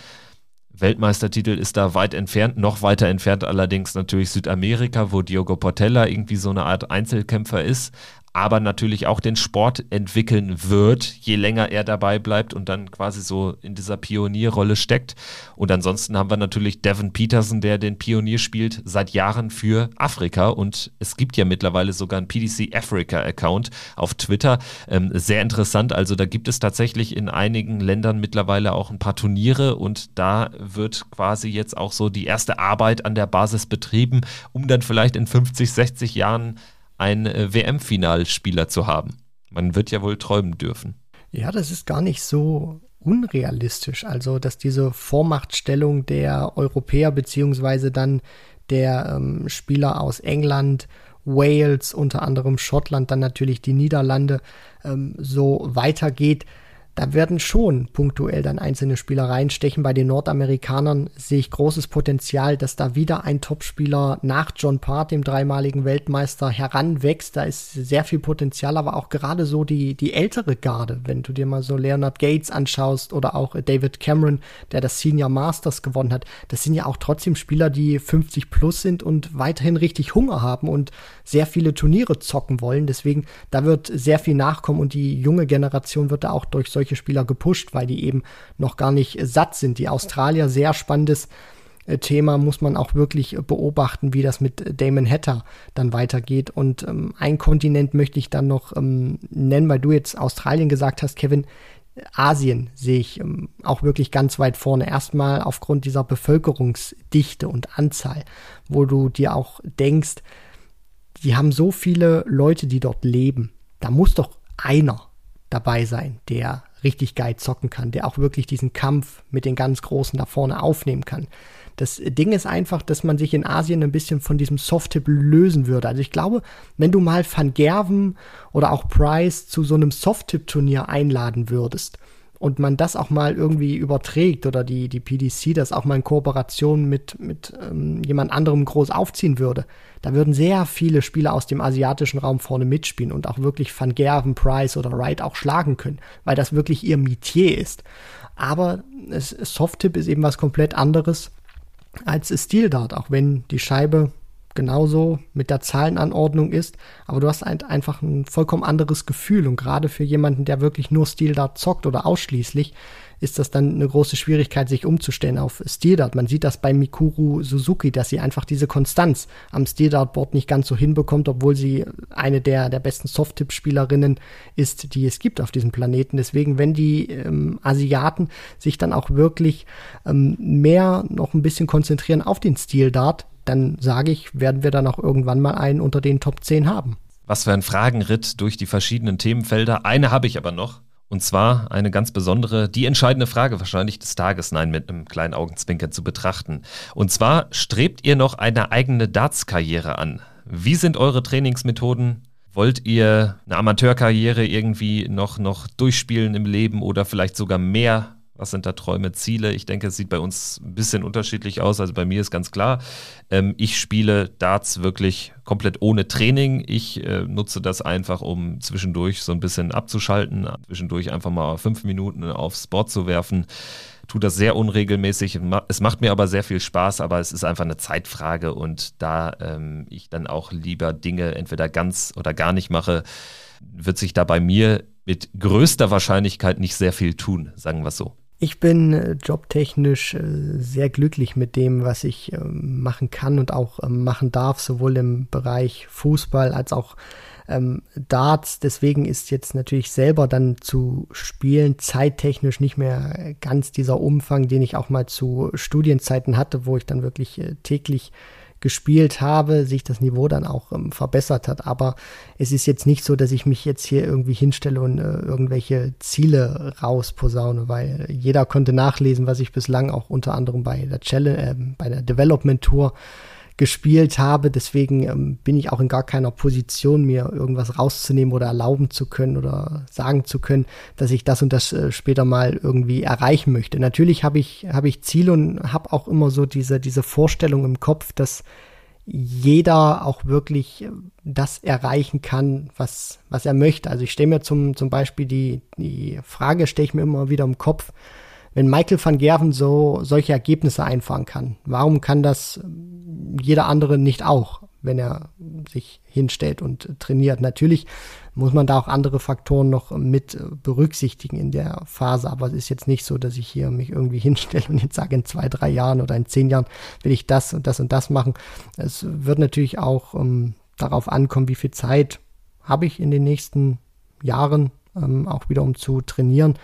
Weltmeistertitel ist da weit entfernt, noch weiter entfernt allerdings natürlich Südamerika, wo Diogo Portella irgendwie so eine Art Einzelkämpfer ist aber natürlich auch den Sport entwickeln wird, je länger er dabei bleibt und dann quasi so in dieser Pionierrolle steckt. Und ansonsten haben wir natürlich Devin Peterson, der den Pionier spielt seit Jahren für Afrika und es gibt ja mittlerweile sogar einen PDC Africa Account auf Twitter. Ähm, sehr interessant, also da gibt es tatsächlich in einigen Ländern mittlerweile auch ein paar Turniere und da wird quasi jetzt auch so die erste Arbeit an der Basis betrieben, um dann vielleicht in 50, 60 Jahren einen äh, WM-Finalspieler zu haben. Man wird ja wohl träumen dürfen. Ja, das ist gar nicht so unrealistisch. Also, dass diese Vormachtstellung der Europäer beziehungsweise dann der ähm, Spieler aus England, Wales, unter anderem Schottland, dann natürlich die Niederlande ähm, so weitergeht, da werden schon punktuell dann einzelne Spieler reinstechen. Bei den Nordamerikanern sehe ich großes Potenzial, dass da wieder ein Topspieler nach John Part, dem dreimaligen Weltmeister, heranwächst. Da ist sehr viel Potenzial, aber auch gerade so die, die ältere Garde, wenn du dir mal so Leonard Gates anschaust oder auch David Cameron, der das Senior Masters gewonnen hat. Das sind ja auch trotzdem Spieler, die 50 plus sind und weiterhin richtig Hunger haben und sehr viele Turniere zocken wollen. Deswegen, da wird sehr viel nachkommen und die junge Generation wird da auch durch solche solche Spieler gepusht, weil die eben noch gar nicht satt sind. Die Australier, sehr spannendes äh, Thema, muss man auch wirklich beobachten, wie das mit Damon Hatter dann weitergeht. Und ähm, ein Kontinent möchte ich dann noch ähm, nennen, weil du jetzt Australien gesagt hast, Kevin. Asien sehe ich ähm, auch wirklich ganz weit vorne. Erstmal aufgrund dieser Bevölkerungsdichte und Anzahl, wo du dir auch denkst, die haben so viele Leute, die dort leben. Da muss doch einer dabei sein, der richtig geil zocken kann, der auch wirklich diesen Kampf mit den ganz Großen da vorne aufnehmen kann. Das Ding ist einfach, dass man sich in Asien ein bisschen von diesem Soft-Tip lösen würde. Also ich glaube, wenn du mal Van Gerven oder auch Price zu so einem Soft-Tip-Turnier einladen würdest, und man das auch mal irgendwie überträgt oder die, die PDC das auch mal in Kooperation mit, mit ähm, jemand anderem groß aufziehen würde, da würden sehr viele Spieler aus dem asiatischen Raum vorne mitspielen und auch wirklich Van Gerven, Price oder Wright auch schlagen können, weil das wirklich ihr Metier ist. Aber es, Soft-Tip ist eben was komplett anderes als Steel Dart, auch wenn die Scheibe genauso mit der Zahlenanordnung ist, aber du hast ein, einfach ein vollkommen anderes Gefühl und gerade für jemanden, der wirklich nur Steel Dart zockt oder ausschließlich, ist das dann eine große Schwierigkeit, sich umzustellen auf Steel Dart. Man sieht das bei Mikuru Suzuki, dass sie einfach diese Konstanz am Steel Dart Board nicht ganz so hinbekommt, obwohl sie eine der, der besten Soft-Tip-Spielerinnen ist, die es gibt auf diesem Planeten. Deswegen, wenn die ähm, Asiaten sich dann auch wirklich ähm, mehr noch ein bisschen konzentrieren auf den Steel Dart, dann sage ich, werden wir dann auch irgendwann mal einen unter den Top 10 haben. Was für ein Fragenritt durch die verschiedenen Themenfelder. Eine habe ich aber noch. Und zwar eine ganz besondere, die entscheidende Frage wahrscheinlich des Tages, nein, mit einem kleinen Augenzwinkern zu betrachten. Und zwar, strebt ihr noch eine eigene Darts-Karriere an? Wie sind eure Trainingsmethoden? Wollt ihr eine Amateurkarriere irgendwie noch, noch durchspielen im Leben oder vielleicht sogar mehr was sind da Träume, Ziele? Ich denke, es sieht bei uns ein bisschen unterschiedlich aus. Also bei mir ist ganz klar, ähm, ich spiele Darts wirklich komplett ohne Training. Ich äh, nutze das einfach, um zwischendurch so ein bisschen abzuschalten, zwischendurch einfach mal fünf Minuten aufs Board zu werfen. Tue das sehr unregelmäßig. Es macht mir aber sehr viel Spaß, aber es ist einfach eine Zeitfrage und da ähm, ich dann auch lieber Dinge entweder ganz oder gar nicht mache, wird sich da bei mir mit größter Wahrscheinlichkeit nicht sehr viel tun, sagen wir es so. Ich bin äh, jobtechnisch äh, sehr glücklich mit dem, was ich äh, machen kann und auch machen darf, sowohl im Bereich Fußball als auch ähm, Darts. Deswegen ist jetzt natürlich selber dann zu spielen zeittechnisch nicht mehr ganz dieser Umfang, den ich auch mal zu Studienzeiten hatte, wo ich dann wirklich täglich gespielt habe, sich das Niveau dann auch ähm, verbessert hat. Aber es ist jetzt nicht so, dass ich mich jetzt hier irgendwie hinstelle und äh, irgendwelche Ziele rausposaune, weil jeder konnte nachlesen, was ich bislang auch unter anderem bei der Challenge, äh, bei der Development Tour gespielt habe. Deswegen ähm, bin ich auch in gar keiner Position, mir irgendwas rauszunehmen oder erlauben zu können oder sagen zu können, dass ich das und das äh, später mal irgendwie erreichen möchte. Natürlich habe ich, habe ich Ziele und habe auch immer so diese, diese Vorstellung im Kopf, dass jeder auch wirklich äh, das erreichen kann, was, was er möchte. Also ich stelle mir zum, zum Beispiel die, die Frage, stelle ich mir immer wieder im Kopf, wenn Michael van Gerven so solche Ergebnisse einfahren kann, warum kann das jeder andere nicht auch, wenn er sich hinstellt und trainiert? Natürlich muss man da auch andere Faktoren noch mit berücksichtigen in der Phase, aber es ist jetzt nicht so, dass ich hier mich irgendwie hinstelle und jetzt sage, in zwei, drei Jahren oder in zehn Jahren will ich das und das und das machen. Es wird natürlich auch ähm, darauf ankommen, wie viel Zeit habe ich in den nächsten Jahren ähm, auch wieder um zu trainieren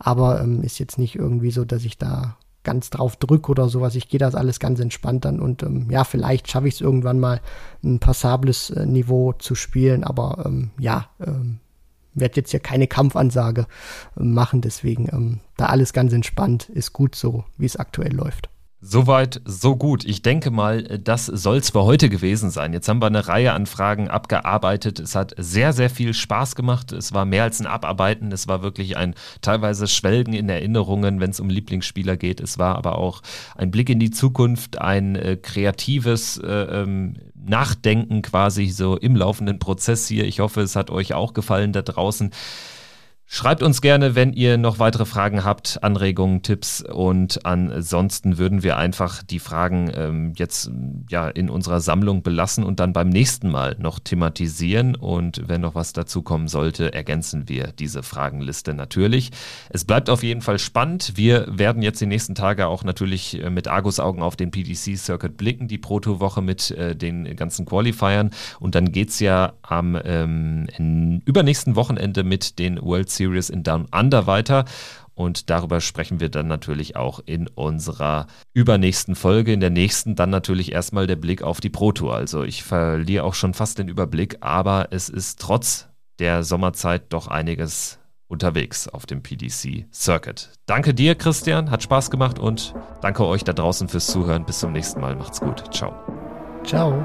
aber ähm, ist jetzt nicht irgendwie so, dass ich da ganz drauf drücke oder sowas. Ich gehe das alles ganz entspannt dann und ähm, ja, vielleicht schaffe ich es irgendwann mal ein passables äh, Niveau zu spielen, aber ähm, ja, ähm, werde jetzt hier keine Kampfansage äh, machen, deswegen ähm, da alles ganz entspannt, ist gut so, wie es aktuell läuft. Soweit, so gut. Ich denke mal, das soll es für heute gewesen sein. Jetzt haben wir eine Reihe an Fragen abgearbeitet. Es hat sehr, sehr viel Spaß gemacht. Es war mehr als ein Abarbeiten. Es war wirklich ein teilweise Schwelgen in Erinnerungen, wenn es um Lieblingsspieler geht. Es war aber auch ein Blick in die Zukunft, ein äh, kreatives äh, ähm, Nachdenken quasi so im laufenden Prozess hier. Ich hoffe, es hat euch auch gefallen da draußen. Schreibt uns gerne, wenn ihr noch weitere Fragen habt, Anregungen, Tipps und ansonsten würden wir einfach die Fragen ähm, jetzt ja in unserer Sammlung belassen und dann beim nächsten Mal noch thematisieren und wenn noch was dazu kommen sollte, ergänzen wir diese Fragenliste natürlich. Es bleibt auf jeden Fall spannend. Wir werden jetzt die nächsten Tage auch natürlich äh, mit Argusaugen auf den PDC Circuit blicken, die Proto-Woche mit äh, den ganzen Qualifiern und dann geht's ja am ähm, übernächsten Wochenende mit den World Series in Down Under weiter. Und darüber sprechen wir dann natürlich auch in unserer übernächsten Folge. In der nächsten dann natürlich erstmal der Blick auf die Pro Tour. Also ich verliere auch schon fast den Überblick, aber es ist trotz der Sommerzeit doch einiges unterwegs auf dem PDC Circuit. Danke dir, Christian, hat Spaß gemacht und danke euch da draußen fürs Zuhören. Bis zum nächsten Mal. Macht's gut. Ciao. Ciao.